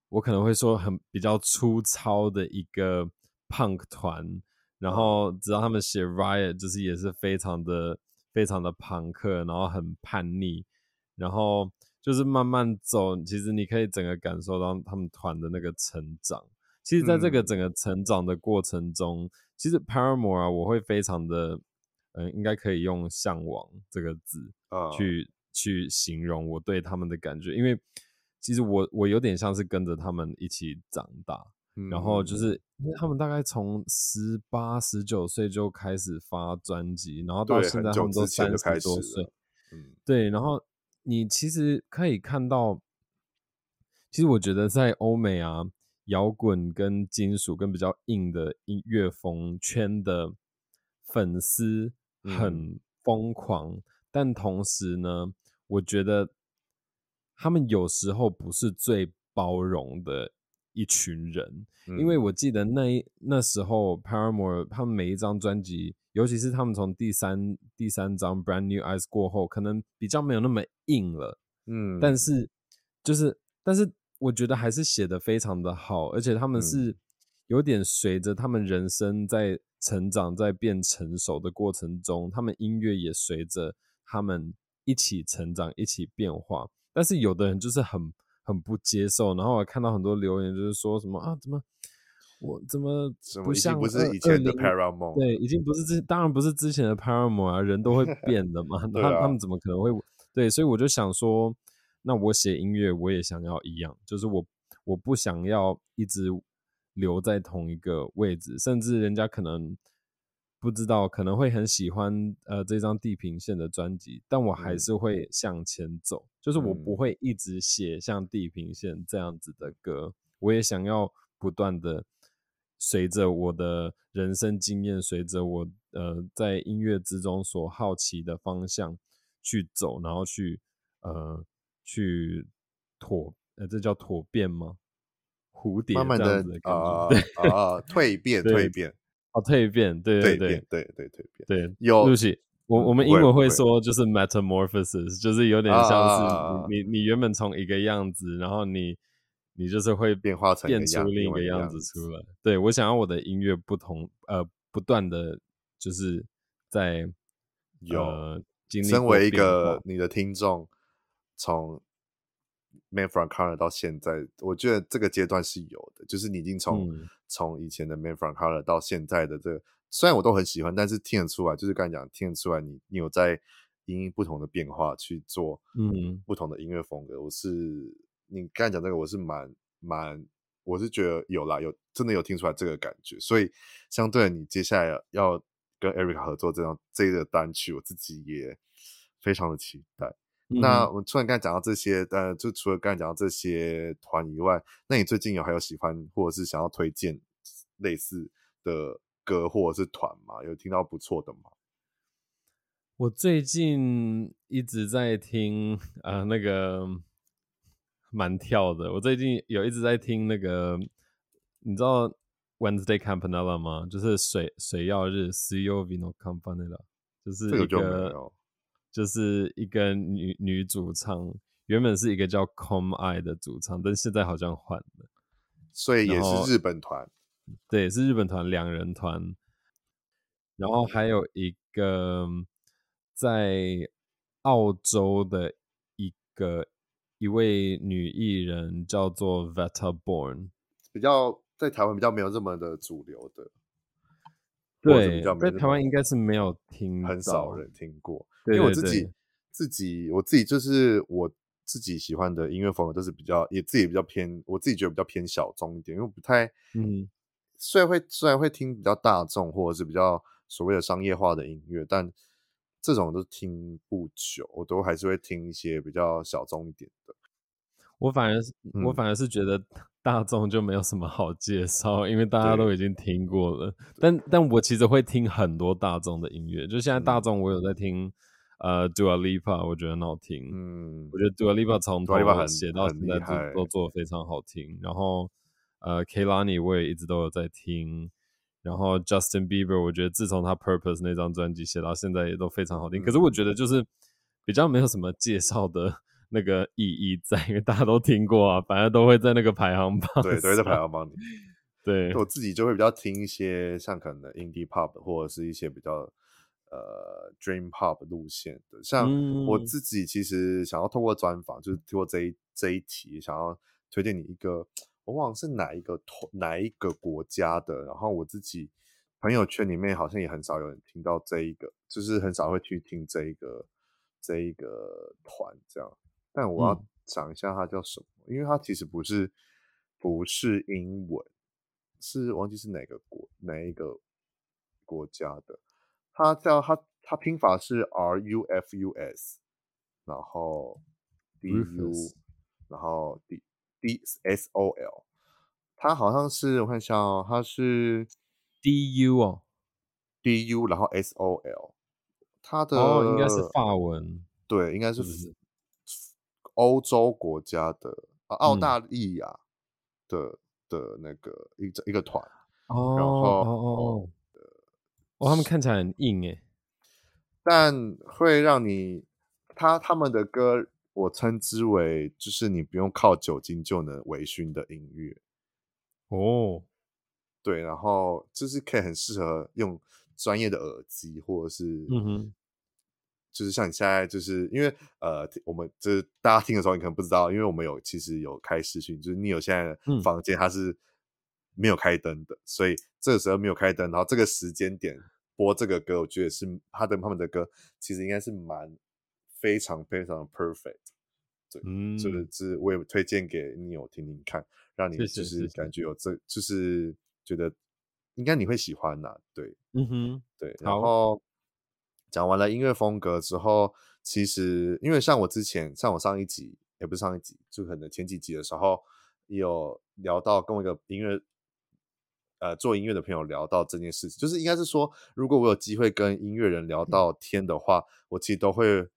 我可能会说很比较粗糙的一个 punk 团，然后直到他们写 Riot，就是也是非常的非常的朋克，然后很叛逆，然后。就是慢慢走，其实你可以整个感受到他们团的那个成长。其实，在这个整个成长的过程中，嗯、其实 Paramore 啊，我会非常的，嗯、呃，应该可以用向往这个字去、哦、去形容我对他们的感觉。因为其实我我有点像是跟着他们一起长大，嗯、然后就是因为他们大概从十八、十九岁就开始发专辑，然后到现在他们都三十多岁，嗯，对，然后。你其实可以看到，其实我觉得在欧美啊，摇滚跟金属跟比较硬的音乐风圈的粉丝很疯狂，嗯、但同时呢，我觉得他们有时候不是最包容的一群人，嗯、因为我记得那一那时候 Paramore 他们每一张专辑。尤其是他们从第三第三张 Brand New Eyes 过后，可能比较没有那么硬了，嗯，但是就是，但是我觉得还是写的非常的好，而且他们是有点随着他们人生在成长，在变成熟的过程中，他们音乐也随着他们一起成长，一起变化。但是有的人就是很很不接受，然后我看到很多留言就是说什么啊，怎么？我怎么不像不是以前的 Paramore？对，已经不是之，当然不是之前的 Paramore 啊，人都会 变的嘛。他、啊、他们怎么可能会？对，所以我就想说，那我写音乐我也想要一样，就是我我不想要一直留在同一个位置，甚至人家可能不知道，可能会很喜欢呃这张地平线的专辑，但我还是会向前走，嗯、就是我不会一直写像地平线这样子的歌，我也想要不断的。随着我的人生经验，随着我呃在音乐之中所好奇的方向去走，然后去呃去妥呃这叫妥变吗？蝴蝶慢慢的啊啊蜕变 蜕变哦蜕变对对对对对蜕变对有对不起我我们英文会说就是 metamorphosis 就是有点像是你你原本从一个样子，然后你。你就是会变化成变出另一个样子出来。对，我想要我的音乐不同，呃，不断的就是在有、呃、身为一个你的听众，从 Man from Color 到现在，我觉得这个阶段是有的，就是你已经从从、嗯、以前的 Man from Color 到现在的这个，虽然我都很喜欢，但是听得出来，就是刚才讲听得出来你，你你有在因应不同的变化去做，嗯，不同的音乐风格，我是。你刚才讲这个，我是蛮蛮，我是觉得有啦，有真的有听出来这个感觉，所以相对你接下来要跟 Erica 合作这张这个单曲，我自己也非常的期待。嗯、那我突然刚才讲到这些，呃，就除了刚才讲到这些团以外，那你最近有还有喜欢或者是想要推荐类似的歌或者是团吗？有听到不错的吗？我最近一直在听呃那个。蛮跳的，我最近有一直在听那个，你知道 Wednesday Campanella 吗？就是水水曜日 Suyobi no Campanella，就是一个，就就是一个女女主唱，原本是一个叫 Come I 的主唱，但现在好像换了。所以也是日本团，对，是日本团两人团，然后还有一个在澳洲的一个一位女艺人叫做 Veta Born，比较在台湾比较没有这么的主流的，对，在台湾应该是没有听，很少。人听过，对对对，因为我自己自己我自己就是我。自己喜欢的音乐风格都是比较，也自己比较偏，我自己觉得比较偏小众一点，因为不太，嗯，虽然会虽然会听比较大众或者是比较所谓的商业化的音乐，但这种都听不久，我都还是会听一些比较小众一点的。我反而是，嗯、我反而是觉得 大众就没有什么好介绍，因为大家都已经听过了。但但我其实会听很多大众的音乐，就现在大众我有在听。嗯呃、uh,，Dua Lipa 我觉得很好听，嗯，我觉得 Dua Lipa 从头写到现在都都做的非常好听。然后，呃，Kehlani 我也一直都有在听。然后 Justin Bieber 我觉得自从他 Purpose 那张专辑写到现在也都非常好听。嗯、可是我觉得就是比较没有什么介绍的那个意义在，因为大家都听过啊，反正都会在那个排行榜，对，都会在排行榜里。对，我自己就会比较听一些像可能 Indie Pop 或者是一些比较。呃，Dream Pop 路线的，像我自己其实想要通过专访，嗯、就是通过这一这一题，想要推荐你一个，我忘了是哪一个哪一个国家的，然后我自己朋友圈里面好像也很少有人听到这一个，就是很少会去听这一个这一个团这样，但我要想一下它叫什么，嗯、因为它其实不是不是英文，是忘记是哪个国哪一个国家的。他叫他，他拼法是 R U F U S，然后 D U，然后 D D S O L。它好像是我看一下哦，它是 D U 哦，D U，然后 S O L。它的哦，应该是法文，对，应该是欧洲国家的啊，澳大利亚的、嗯、的那个一一个团，哦、然后哦哦。哦哦，他们看起来很硬诶，但会让你他他们的歌，我称之为就是你不用靠酒精就能微醺的音乐。哦，对，然后就是可以很适合用专业的耳机，或者是嗯哼，就是像你现在就是因为呃，我们就是大家听的时候，你可能不知道，因为我们有其实有开视讯，就是你有现在的房间它是。没有开灯的，所以这个时候没有开灯，然后这个时间点播这个歌，我觉得是他的他们的歌，其实应该是蛮非常非常的 perfect，对，嗯，就是是我也推荐给你有听听看，让你就是感。觉有这，就是觉得应该你会喜欢呐、啊，对，嗯哼，对，然后讲完了音乐风格之后，其实因为像我之前，像我上一集也不是上一集，就可能前几集的时候有聊到跟我一个音乐。呃，做音乐的朋友聊到这件事情，就是应该是说，如果我有机会跟音乐人聊到天的话，嗯、我其实都会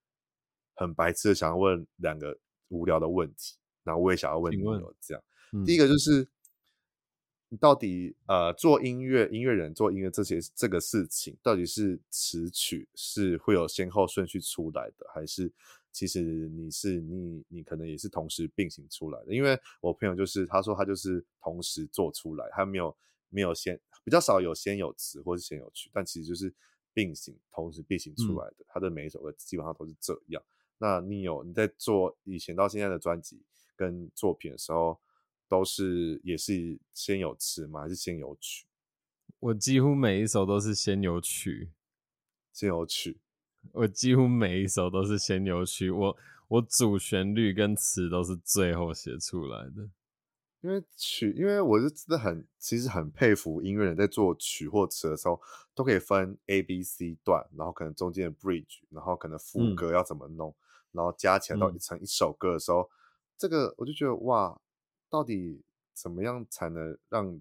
很白痴的想要问两个无聊的问题，然后我也想要问你有这样。嗯、第一个就是，你到底呃做音乐，音乐人做音乐这些这个事情，到底是词曲是会有先后顺序出来的，还是其实你是你你可能也是同时并行出来的？因为我朋友就是他说他就是同时做出来，他没有。没有先比较少有先有词或是先有曲，但其实就是并行，同时并行出来的。嗯、他的每一首歌基本上都是这样。那你有你在做以前到现在的专辑跟作品的时候，都是也是先有词吗？还是先有曲？我几乎每一首都是先有曲，先有曲。我几乎每一首都是先有曲，我我主旋律跟词都是最后写出来的。因为曲，因为我是真的很，其实很佩服音乐人在做曲或词的时候，都可以分 A、B、C 段，然后可能中间的 bridge，然后可能副歌要怎么弄，嗯、然后加起来到一成一首歌的时候，嗯、这个我就觉得哇，到底怎么样才能让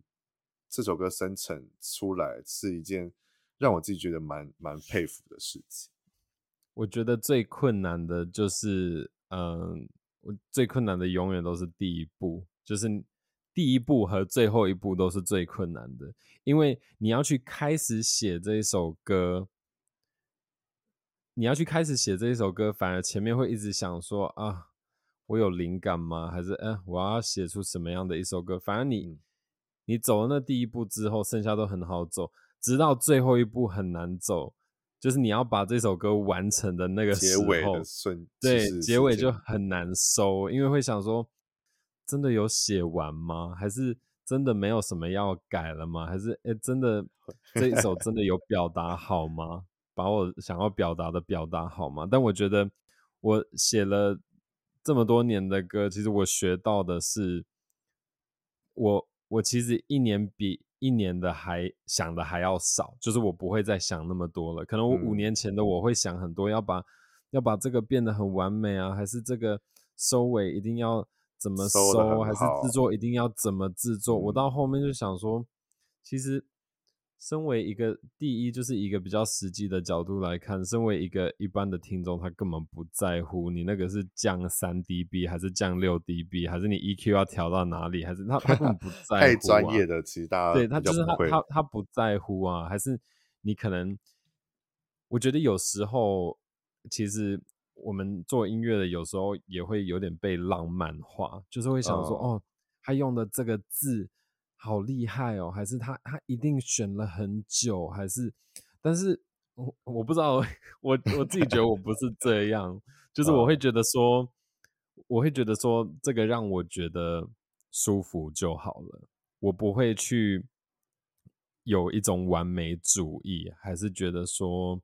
这首歌生成出来，是一件让我自己觉得蛮蛮佩服的事情。我觉得最困难的就是，嗯，我最困难的永远都是第一步，就是。第一步和最后一步都是最困难的，因为你要去开始写这一首歌，你要去开始写这一首歌，反而前面会一直想说啊，我有灵感吗？还是嗯、呃，我要写出什么样的一首歌？反而你你走了那第一步之后，剩下都很好走，直到最后一步很难走，就是你要把这首歌完成的那个结尾的瞬，对，结尾就很难收，因为会想说，真的有写完吗？还是真的没有什么要改了吗？还是哎，真的这一首 真的有表达好吗？把我想要表达的表达好吗？但我觉得我写了这么多年的歌，其实我学到的是，我我其实一年比一年的还想的还要少，就是我不会再想那么多了。可能我五年前的我会想很多，要把要把这个变得很完美啊，还是这个收尾一定要怎么收，收还是制作一定要怎么制作？我到后面就想说，其实。身为一个第一，就是一个比较实际的角度来看，身为一个一般的听众，他根本不在乎你那个是降三 dB 还是降六 dB，还是你 EQ 要调到哪里，还是他他根本不 在乎、啊。太专业的，其实大家对他就是他他他不在乎啊，还是你可能，我觉得有时候其实我们做音乐的，有时候也会有点被浪漫化，就是会想说，哦，哦，他用的这个字。好厉害哦！还是他他一定选了很久，还是？但是我我不知道，我我自己觉得我不是这样，就是我会觉得说，我会觉得说，这个让我觉得舒服就好了，我不会去有一种完美主义，还是觉得说，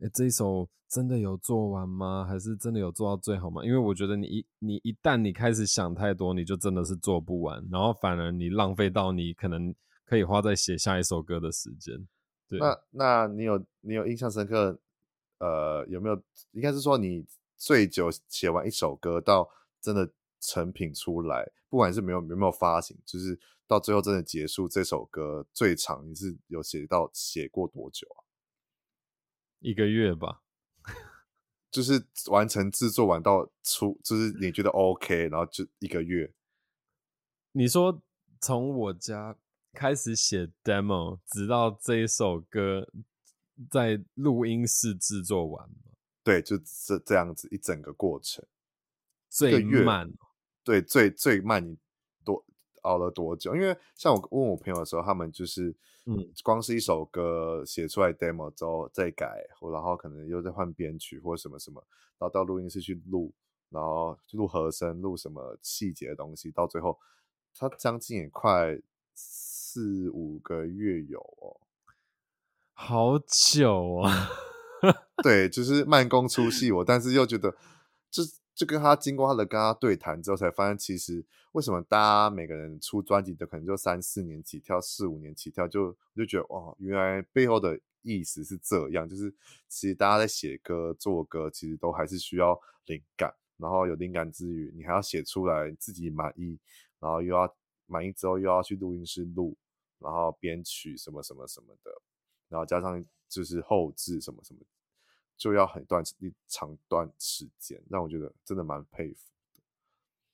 哎，这一首。真的有做完吗？还是真的有做到最好吗？因为我觉得你一你一旦你开始想太多，你就真的是做不完，然后反而你浪费到你可能可以花在写下一首歌的时间。对，那那你有你有印象深刻？呃，有没有？应该是说你最久写完一首歌到真的成品出来，不管是没有有没有发行，就是到最后真的结束这首歌最长，你是有写到写过多久啊？一个月吧。就是完成制作完到出，就是你觉得 OK，然后就一个月。你说从我家开始写 demo，直到这一首歌在录音室制作完？对，就这这样子一整个过程。最慢，对，最最慢你多熬了多久？因为像我问我朋友的时候，他们就是。嗯，光是一首歌写出来 demo 之后再改，然后可能又再换编曲或什么什么，然后到录音室去录，然后录和声、录什么细节的东西，到最后他将近也快四五个月有哦，好久啊！对，就是慢工出细活，但是又觉得这。就跟他经过他的跟他对谈之后，才发现其实为什么大家每个人出专辑都可能就三四年起跳，四五年起跳，就就觉得哦，原来背后的意思是这样，就是其实大家在写歌、做歌，其实都还是需要灵感，然后有灵感之余，你还要写出来自己满意，然后又要满意之后又要去录音室录，然后编曲什么什么什么的，然后加上就是后制什么什么。就要很短一长段时间，让我觉得真的蛮佩服的。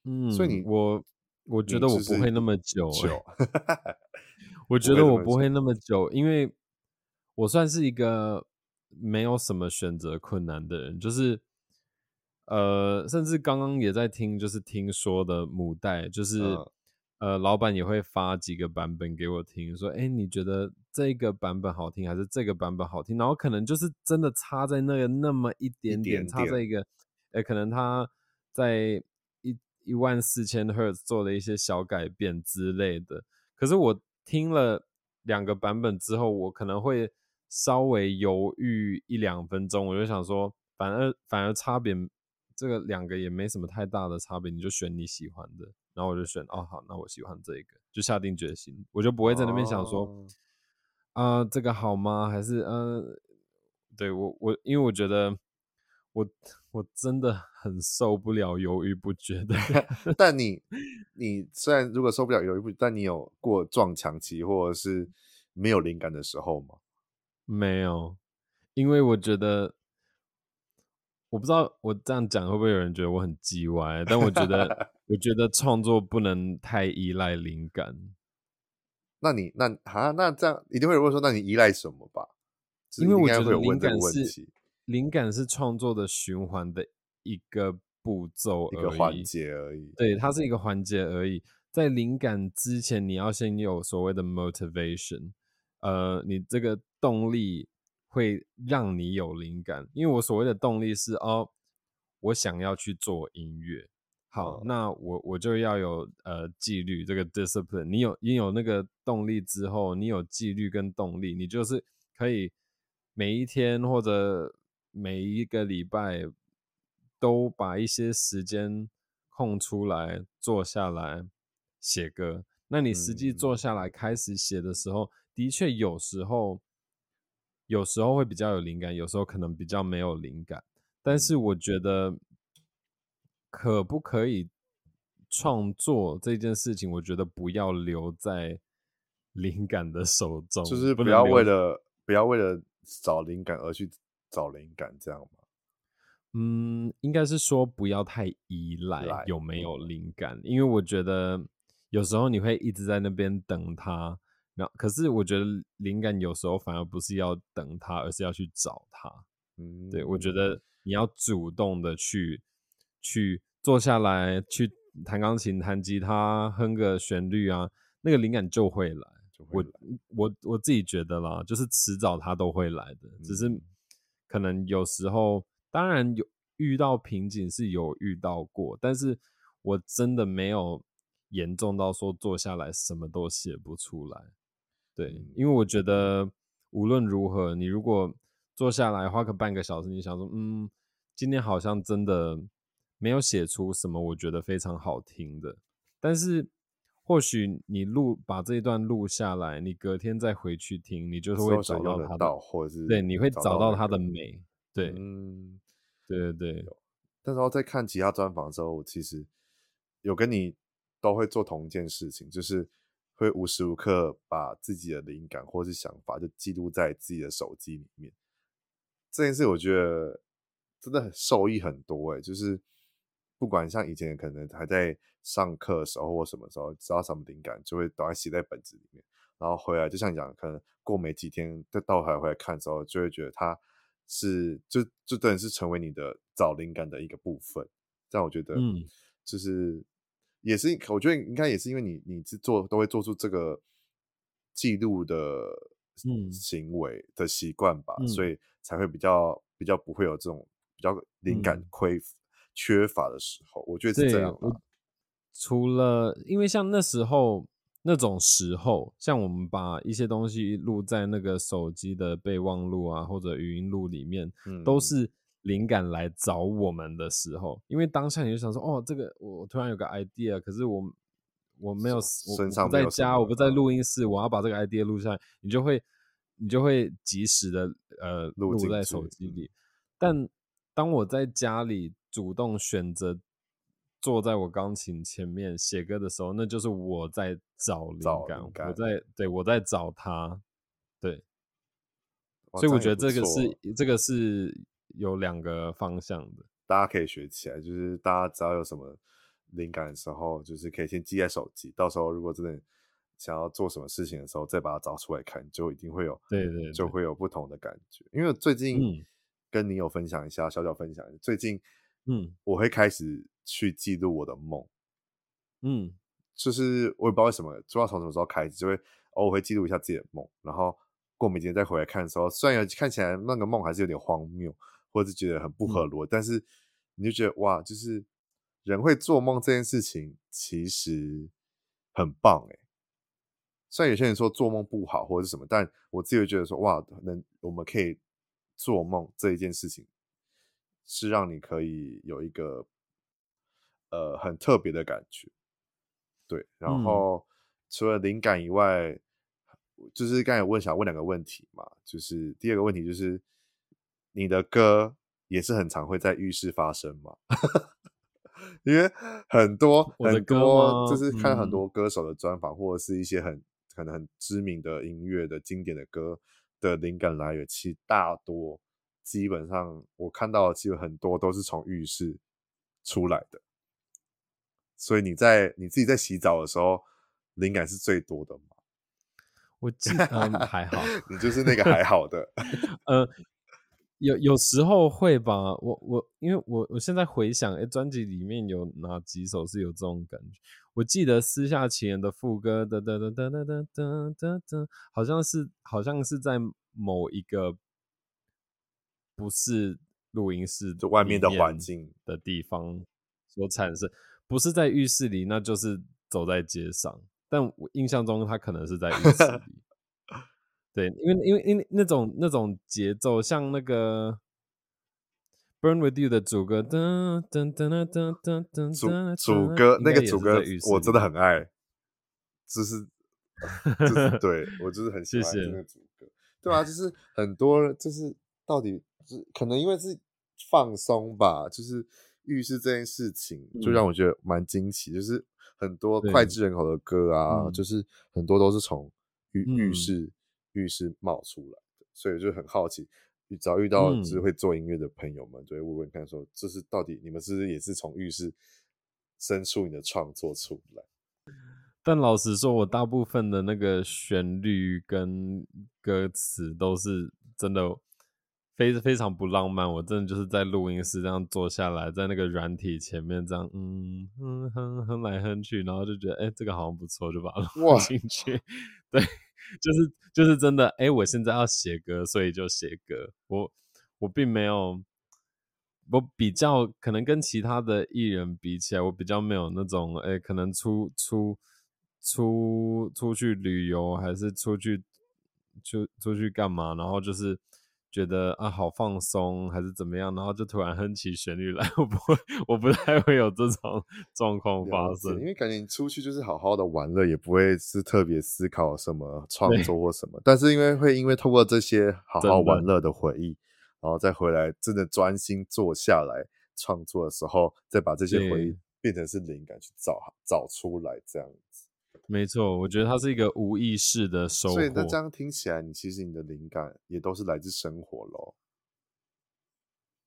嗯，所以你我我觉得我不会那么久，久我觉得我不会那么久，因为我算是一个没有什么选择困难的人，就是呃，甚至刚刚也在听，就是听说的母带，就是。嗯呃，老板也会发几个版本给我听，说，哎，你觉得这个版本好听还是这个版本好听？然后可能就是真的差在那个那么一点点，点点差在一个，哎，可能他在一一万四千赫兹做了一些小改变之类的。可是我听了两个版本之后，我可能会稍微犹豫一两分钟，我就想说，反而反而差别这个两个也没什么太大的差别，你就选你喜欢的。然后我就选哦，好，那我喜欢这个，就下定决心，我就不会在那边想说，啊、哦呃，这个好吗？还是嗯、呃，对我我，因为我觉得我我真的很受不了犹豫不决的。但你你虽然如果受不了犹豫不决，但你有过撞墙期或者是没有灵感的时候吗？没有，因为我觉得。我不知道我这样讲会不会有人觉得我很叽歪，但我觉得，我觉得创作不能太依赖灵感。那你那啊，那这样一定会有人问说，那你依赖什么吧？因为我觉得灵感是灵感是创作的循环的一个步骤，一个环节而已。对，它是一个环节而已。在灵感之前，你要先有所谓的 motivation，呃，你这个动力会让你有灵感。因为我所谓的动力是哦，我想要去做音乐，好，嗯、那我我就要有呃纪律，这个 discipline。你有你有那个动力之后，你有纪律跟动力，你就是可以每一天或者每一个礼拜都把一些时间空出来，坐下来。写歌，那你实际坐下来开始写的时候，嗯、的确有时候，有时候会比较有灵感，有时候可能比较没有灵感。但是我觉得，可不可以创作这件事情，我觉得不要留在灵感的手 中，就是不要为了不，不要为了找灵感而去找灵感，这样吗？嗯，应该是说不要太依赖有没有灵感，因为我觉得。有时候你会一直在那边等他，然后可是我觉得灵感有时候反而不是要等它，而是要去找它。嗯，对，我觉得你要主动的去去坐下来，去弹钢琴、弹吉他、哼个旋律啊，那个灵感就会来。就会来。我我我自己觉得啦，就是迟早它都会来的，只是可能有时候，当然有遇到瓶颈是有遇到过，但是我真的没有。严重到说坐下来什么都写不出来，对，因为我觉得无论如何，你如果坐下来花个半个小时，你想说，嗯，今天好像真的没有写出什么我觉得非常好听的，但是或许你录把这一段录下来，你隔天再回去听，你就是会找到它的，或者是对，你会找到它的美，对，嗯，对对对。但是我在看其他专访的时候，我其实有跟你。都会做同一件事情，就是会无时无刻把自己的灵感或是想法就记录在自己的手机里面。这件事我觉得真的很受益很多诶，就是不管像以前可能还在上课的时候或什么时候，知道什么灵感就会把它写在本子里面，然后回来就像你讲，可能过没几天再倒回来回来看的时候，就会觉得它是就就等于是成为你的找灵感的一个部分。这样我觉得，嗯，就是。也是，我觉得应该也是因为你，你是做都会做出这个记录的行为的习惯吧，嗯、所以才会比较比较不会有这种比较灵感匮、嗯、缺乏的时候。我觉得是这样的。除了因为像那时候那种时候，像我们把一些东西录在那个手机的备忘录啊，或者语音录里面，嗯、都是。灵感来找我们的时候，因为当下你就想说，哦，这个我突然有个 idea，可是我我没有，我不在家，我不在录音室，我要把这个 idea 录下来，你就会你就会及时的呃录在手机里。但当我在家里主动选择坐在我钢琴前面写歌的时候，那就是我在找灵感，感我在。对我在找他，对，所以我觉得这个是这个是。有两个方向的，大家可以学起来。就是大家只要有什么灵感的时候，就是可以先记在手机。到时候如果真的想要做什么事情的时候，再把它找出来看，就一定会有，对对，对，就会有不同的感觉。因为最近跟你有分享一下，嗯、小小分享一下。最近，嗯，我会开始去记录我的梦。嗯，就是我也不知道为什么，不知道从什么时候开始，就会偶尔会记录一下自己的梦。然后过每天再回来看的时候，虽然看起来那个梦还是有点荒谬。或者觉得很不合逻，嗯、但是你就觉得哇，就是人会做梦这件事情其实很棒诶。虽然有些人说做梦不好或者是什么，但我自己会觉得说哇，能我们可以做梦这一件事情，是让你可以有一个呃很特别的感觉。对，然后、嗯、除了灵感以外，就是刚才问想问两个问题嘛，就是第二个问题就是。你的歌也是很常会在浴室发生吗？因为很多很多就是看很多歌手的专访，或者是一些很可能很知名的音乐的经典的歌的灵感来源，其实大多基本上我看到的，其实很多都是从浴室出来的。所以你在你自己在洗澡的时候，灵感是最多的吗？我记得还好，你就是那个还好的，呃。有有时候会吧，我我因为我我现在回想，哎，专辑里面有哪几首是有这种感觉？我记得《私下情人》的副歌，哒哒哒哒哒哒哒哒哒，好像是好像是在某一个不是录音室就外面的环境的地方所产生，不是在浴室里，那就是走在街上。但我印象中，他可能是在浴室 里。对，因为因为因为那种那种节奏，像那个《Burn With You》的主歌，噔噔噔噔噔噔噔，主主歌那个主歌我真的很爱，就是。就是 对我就是很喜欢那个主歌，对啊，就是很多就是到底就是可能因为是放松吧，就是浴室这件事情就让我觉得蛮惊奇，嗯、就是很多脍炙人口的歌啊，就是很多都是从浴浴室。嗯浴室冒出来的，所以就很好奇，只要遇到就是会做音乐的朋友们，嗯、就会问问看说，这是到底你们是不是也是从浴室生出你的创作出来？但老实说，我大部分的那个旋律跟歌词都是真的非非常不浪漫。我真的就是在录音室这样坐下来，在那个软体前面这样，嗯哼哼哼来哼去，然后就觉得，哎、欸，这个好像不错，就把它录进去。对。就是就是真的，哎、我现在要写歌，所以就写歌。我我并没有，我比较可能跟其他的艺人比起来，我比较没有那种，哎、可能出出出出去旅游，还是出去出出去干嘛，然后就是。觉得啊，好放松还是怎么样，然后就突然哼起旋律来，我不会，我不太会有这种状况发生，因为感觉你出去就是好好的玩乐，也不会是特别思考什么创作或什么。但是因为会因为透过这些好好玩乐的回忆，然后再回来真的专心坐下来创作的时候，再把这些回忆变成是灵感去找找出来这样子。没错，我觉得它是一个无意识的收获。所以那这样听起来，你其实你的灵感也都是来自生活咯，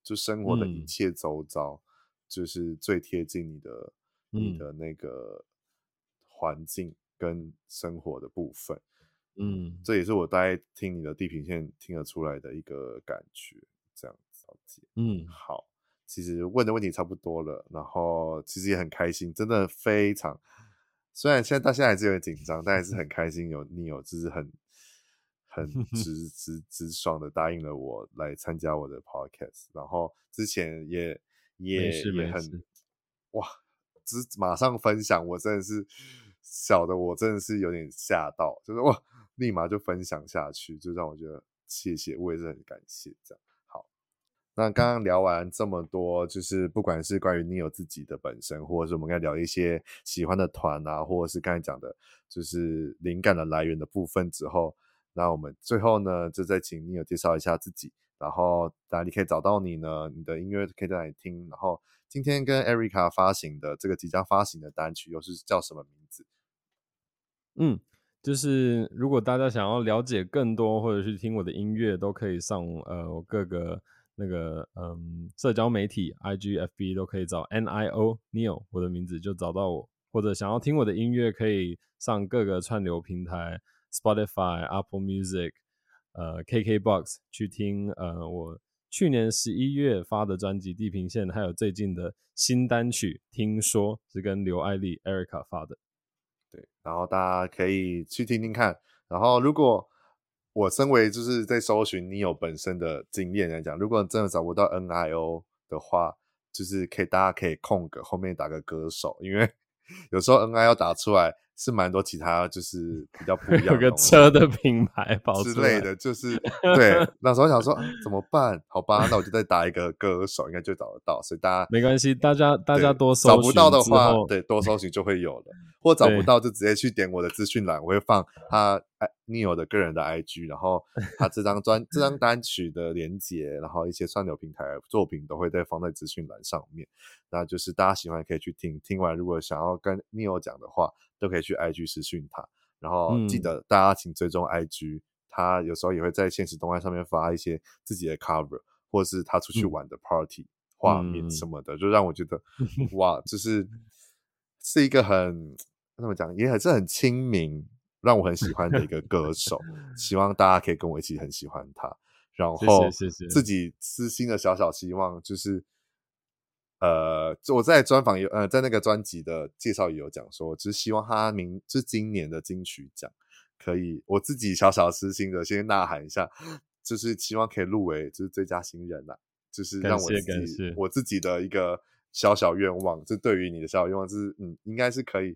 就生活的一切周遭，嗯、就是最贴近你的、嗯、你的那个环境跟生活的部分。嗯，这也是我大概听你的地平线听得出来的一个感觉。这样子，嗯，好，其实问的问题差不多了，然后其实也很开心，真的非常。虽然现在到现在还是有点紧张，但还是很开心有。有你有就是很很 直直直爽的答应了我来参加我的 podcast，然后之前也也也很哇，只马上分享，我真的是小的，我真的是有点吓到，就是哇，立马就分享下去，就让我觉得谢谢，我也是很感谢这样。那刚刚聊完这么多，就是不管是关于 Neil 自己的本身，或者是我们刚才聊一些喜欢的团啊，或者是刚才讲的，就是灵感的来源的部分之后，那我们最后呢，就再请 Neil 介绍一下自己，然后哪里可以找到你呢？你的音乐可以在哪里听？然后今天跟 Erica 发行的这个即将发行的单曲又是叫什么名字？嗯，就是如果大家想要了解更多，或者是听我的音乐，都可以上呃我各个。那个嗯，社交媒体 I G F B 都可以找 N I O Neil 我的名字就找到我，或者想要听我的音乐，可以上各个串流平台 Spotify、Apple Music、呃 KK Box 去听呃我去年十一月发的专辑《地平线》，还有最近的新单曲《听说》是跟刘爱丽 Erica 发的，对，然后大家可以去听听看，然后如果。我身为就是在搜寻 Neil 本身的经验来讲，如果真的找不到 NIO 的话，就是可以大家可以空格后面打个歌手，因为 有时候 NIO 打出来。是蛮多其他就是比较不一样，有个车的品牌之类的，就是对。那时候想说、啊、怎么办？好吧，那我就再打一个歌手，应该就找得到。所以大家没关系，大家大家多搜寻，找不到的话，对，多搜寻就会有了。或找不到就直接去点我的资讯栏，我会放他 Neil 的个人的 IG，然后 他这张专这张单曲的连接，然后一些串流平台作品都会再放在资讯栏上面。那就是大家喜欢可以去听，听完如果想要跟 Neil 讲的话。都可以去 IG 私讯他，然后记得大家请追踪 IG，、嗯、他有时候也会在现实动态上面发一些自己的 cover，或者是他出去玩的 party 画、嗯、面什么的，嗯、就让我觉得 哇，就是是一个很怎么讲，也很是很亲民，让我很喜欢的一个歌 手。希望大家可以跟我一起很喜欢他。然后自己私心的小小希望就是，呃，我在专访有呃在那个专辑的介绍也有讲说，就是希望他明就是今年的金曲奖可以，我自己小小私心的先呐喊一下，就是希望可以入围就是最佳新人啦，就是让我自己我自己的一个小小愿望，这对于你的小小愿望就是嗯，应该是可以。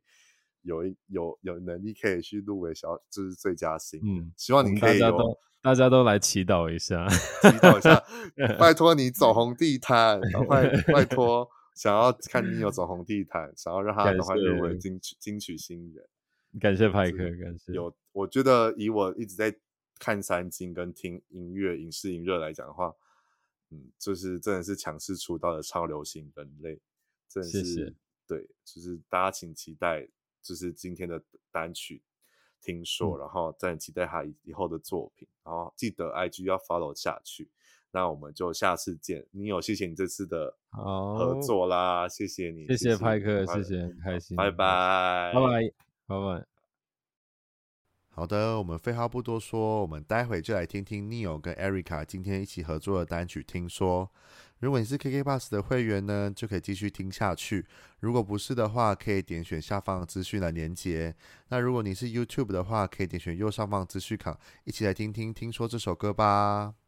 有一有有能力可以去入围小，就是最佳新。嗯，希望你可以有，大家都大家都来祈祷一下，祈祷一下，拜托你走红地毯，拜拜 托，想要看 Neo 走红地毯，想要让他的话入围金曲金曲新人。感谢派克，感谢。有，我觉得以我一直在看三金跟听音乐、影视、音乐来讲的话，嗯，就是真的是强势出道的超流行人类，真的是谢谢对，就是大家请期待。就是今天的单曲，听说，然后再期待他以后的作品，然后记得 IG 要 follow 下去。那我们就下次见。你有谢谢你这次的合作啦，谢谢你，谢谢派克，谢谢，很开心，拜拜，拜拜，拜拜。好的，我们废话不多说，我们待会就来听听 Neil 跟 Erica 今天一起合作的单曲。听说。如果你是 KK Bus 的会员呢，就可以继续听下去；如果不是的话，可以点选下方资讯的连接。那如果你是 YouTube 的话，可以点选右上方资讯卡，一起来听听听说这首歌吧。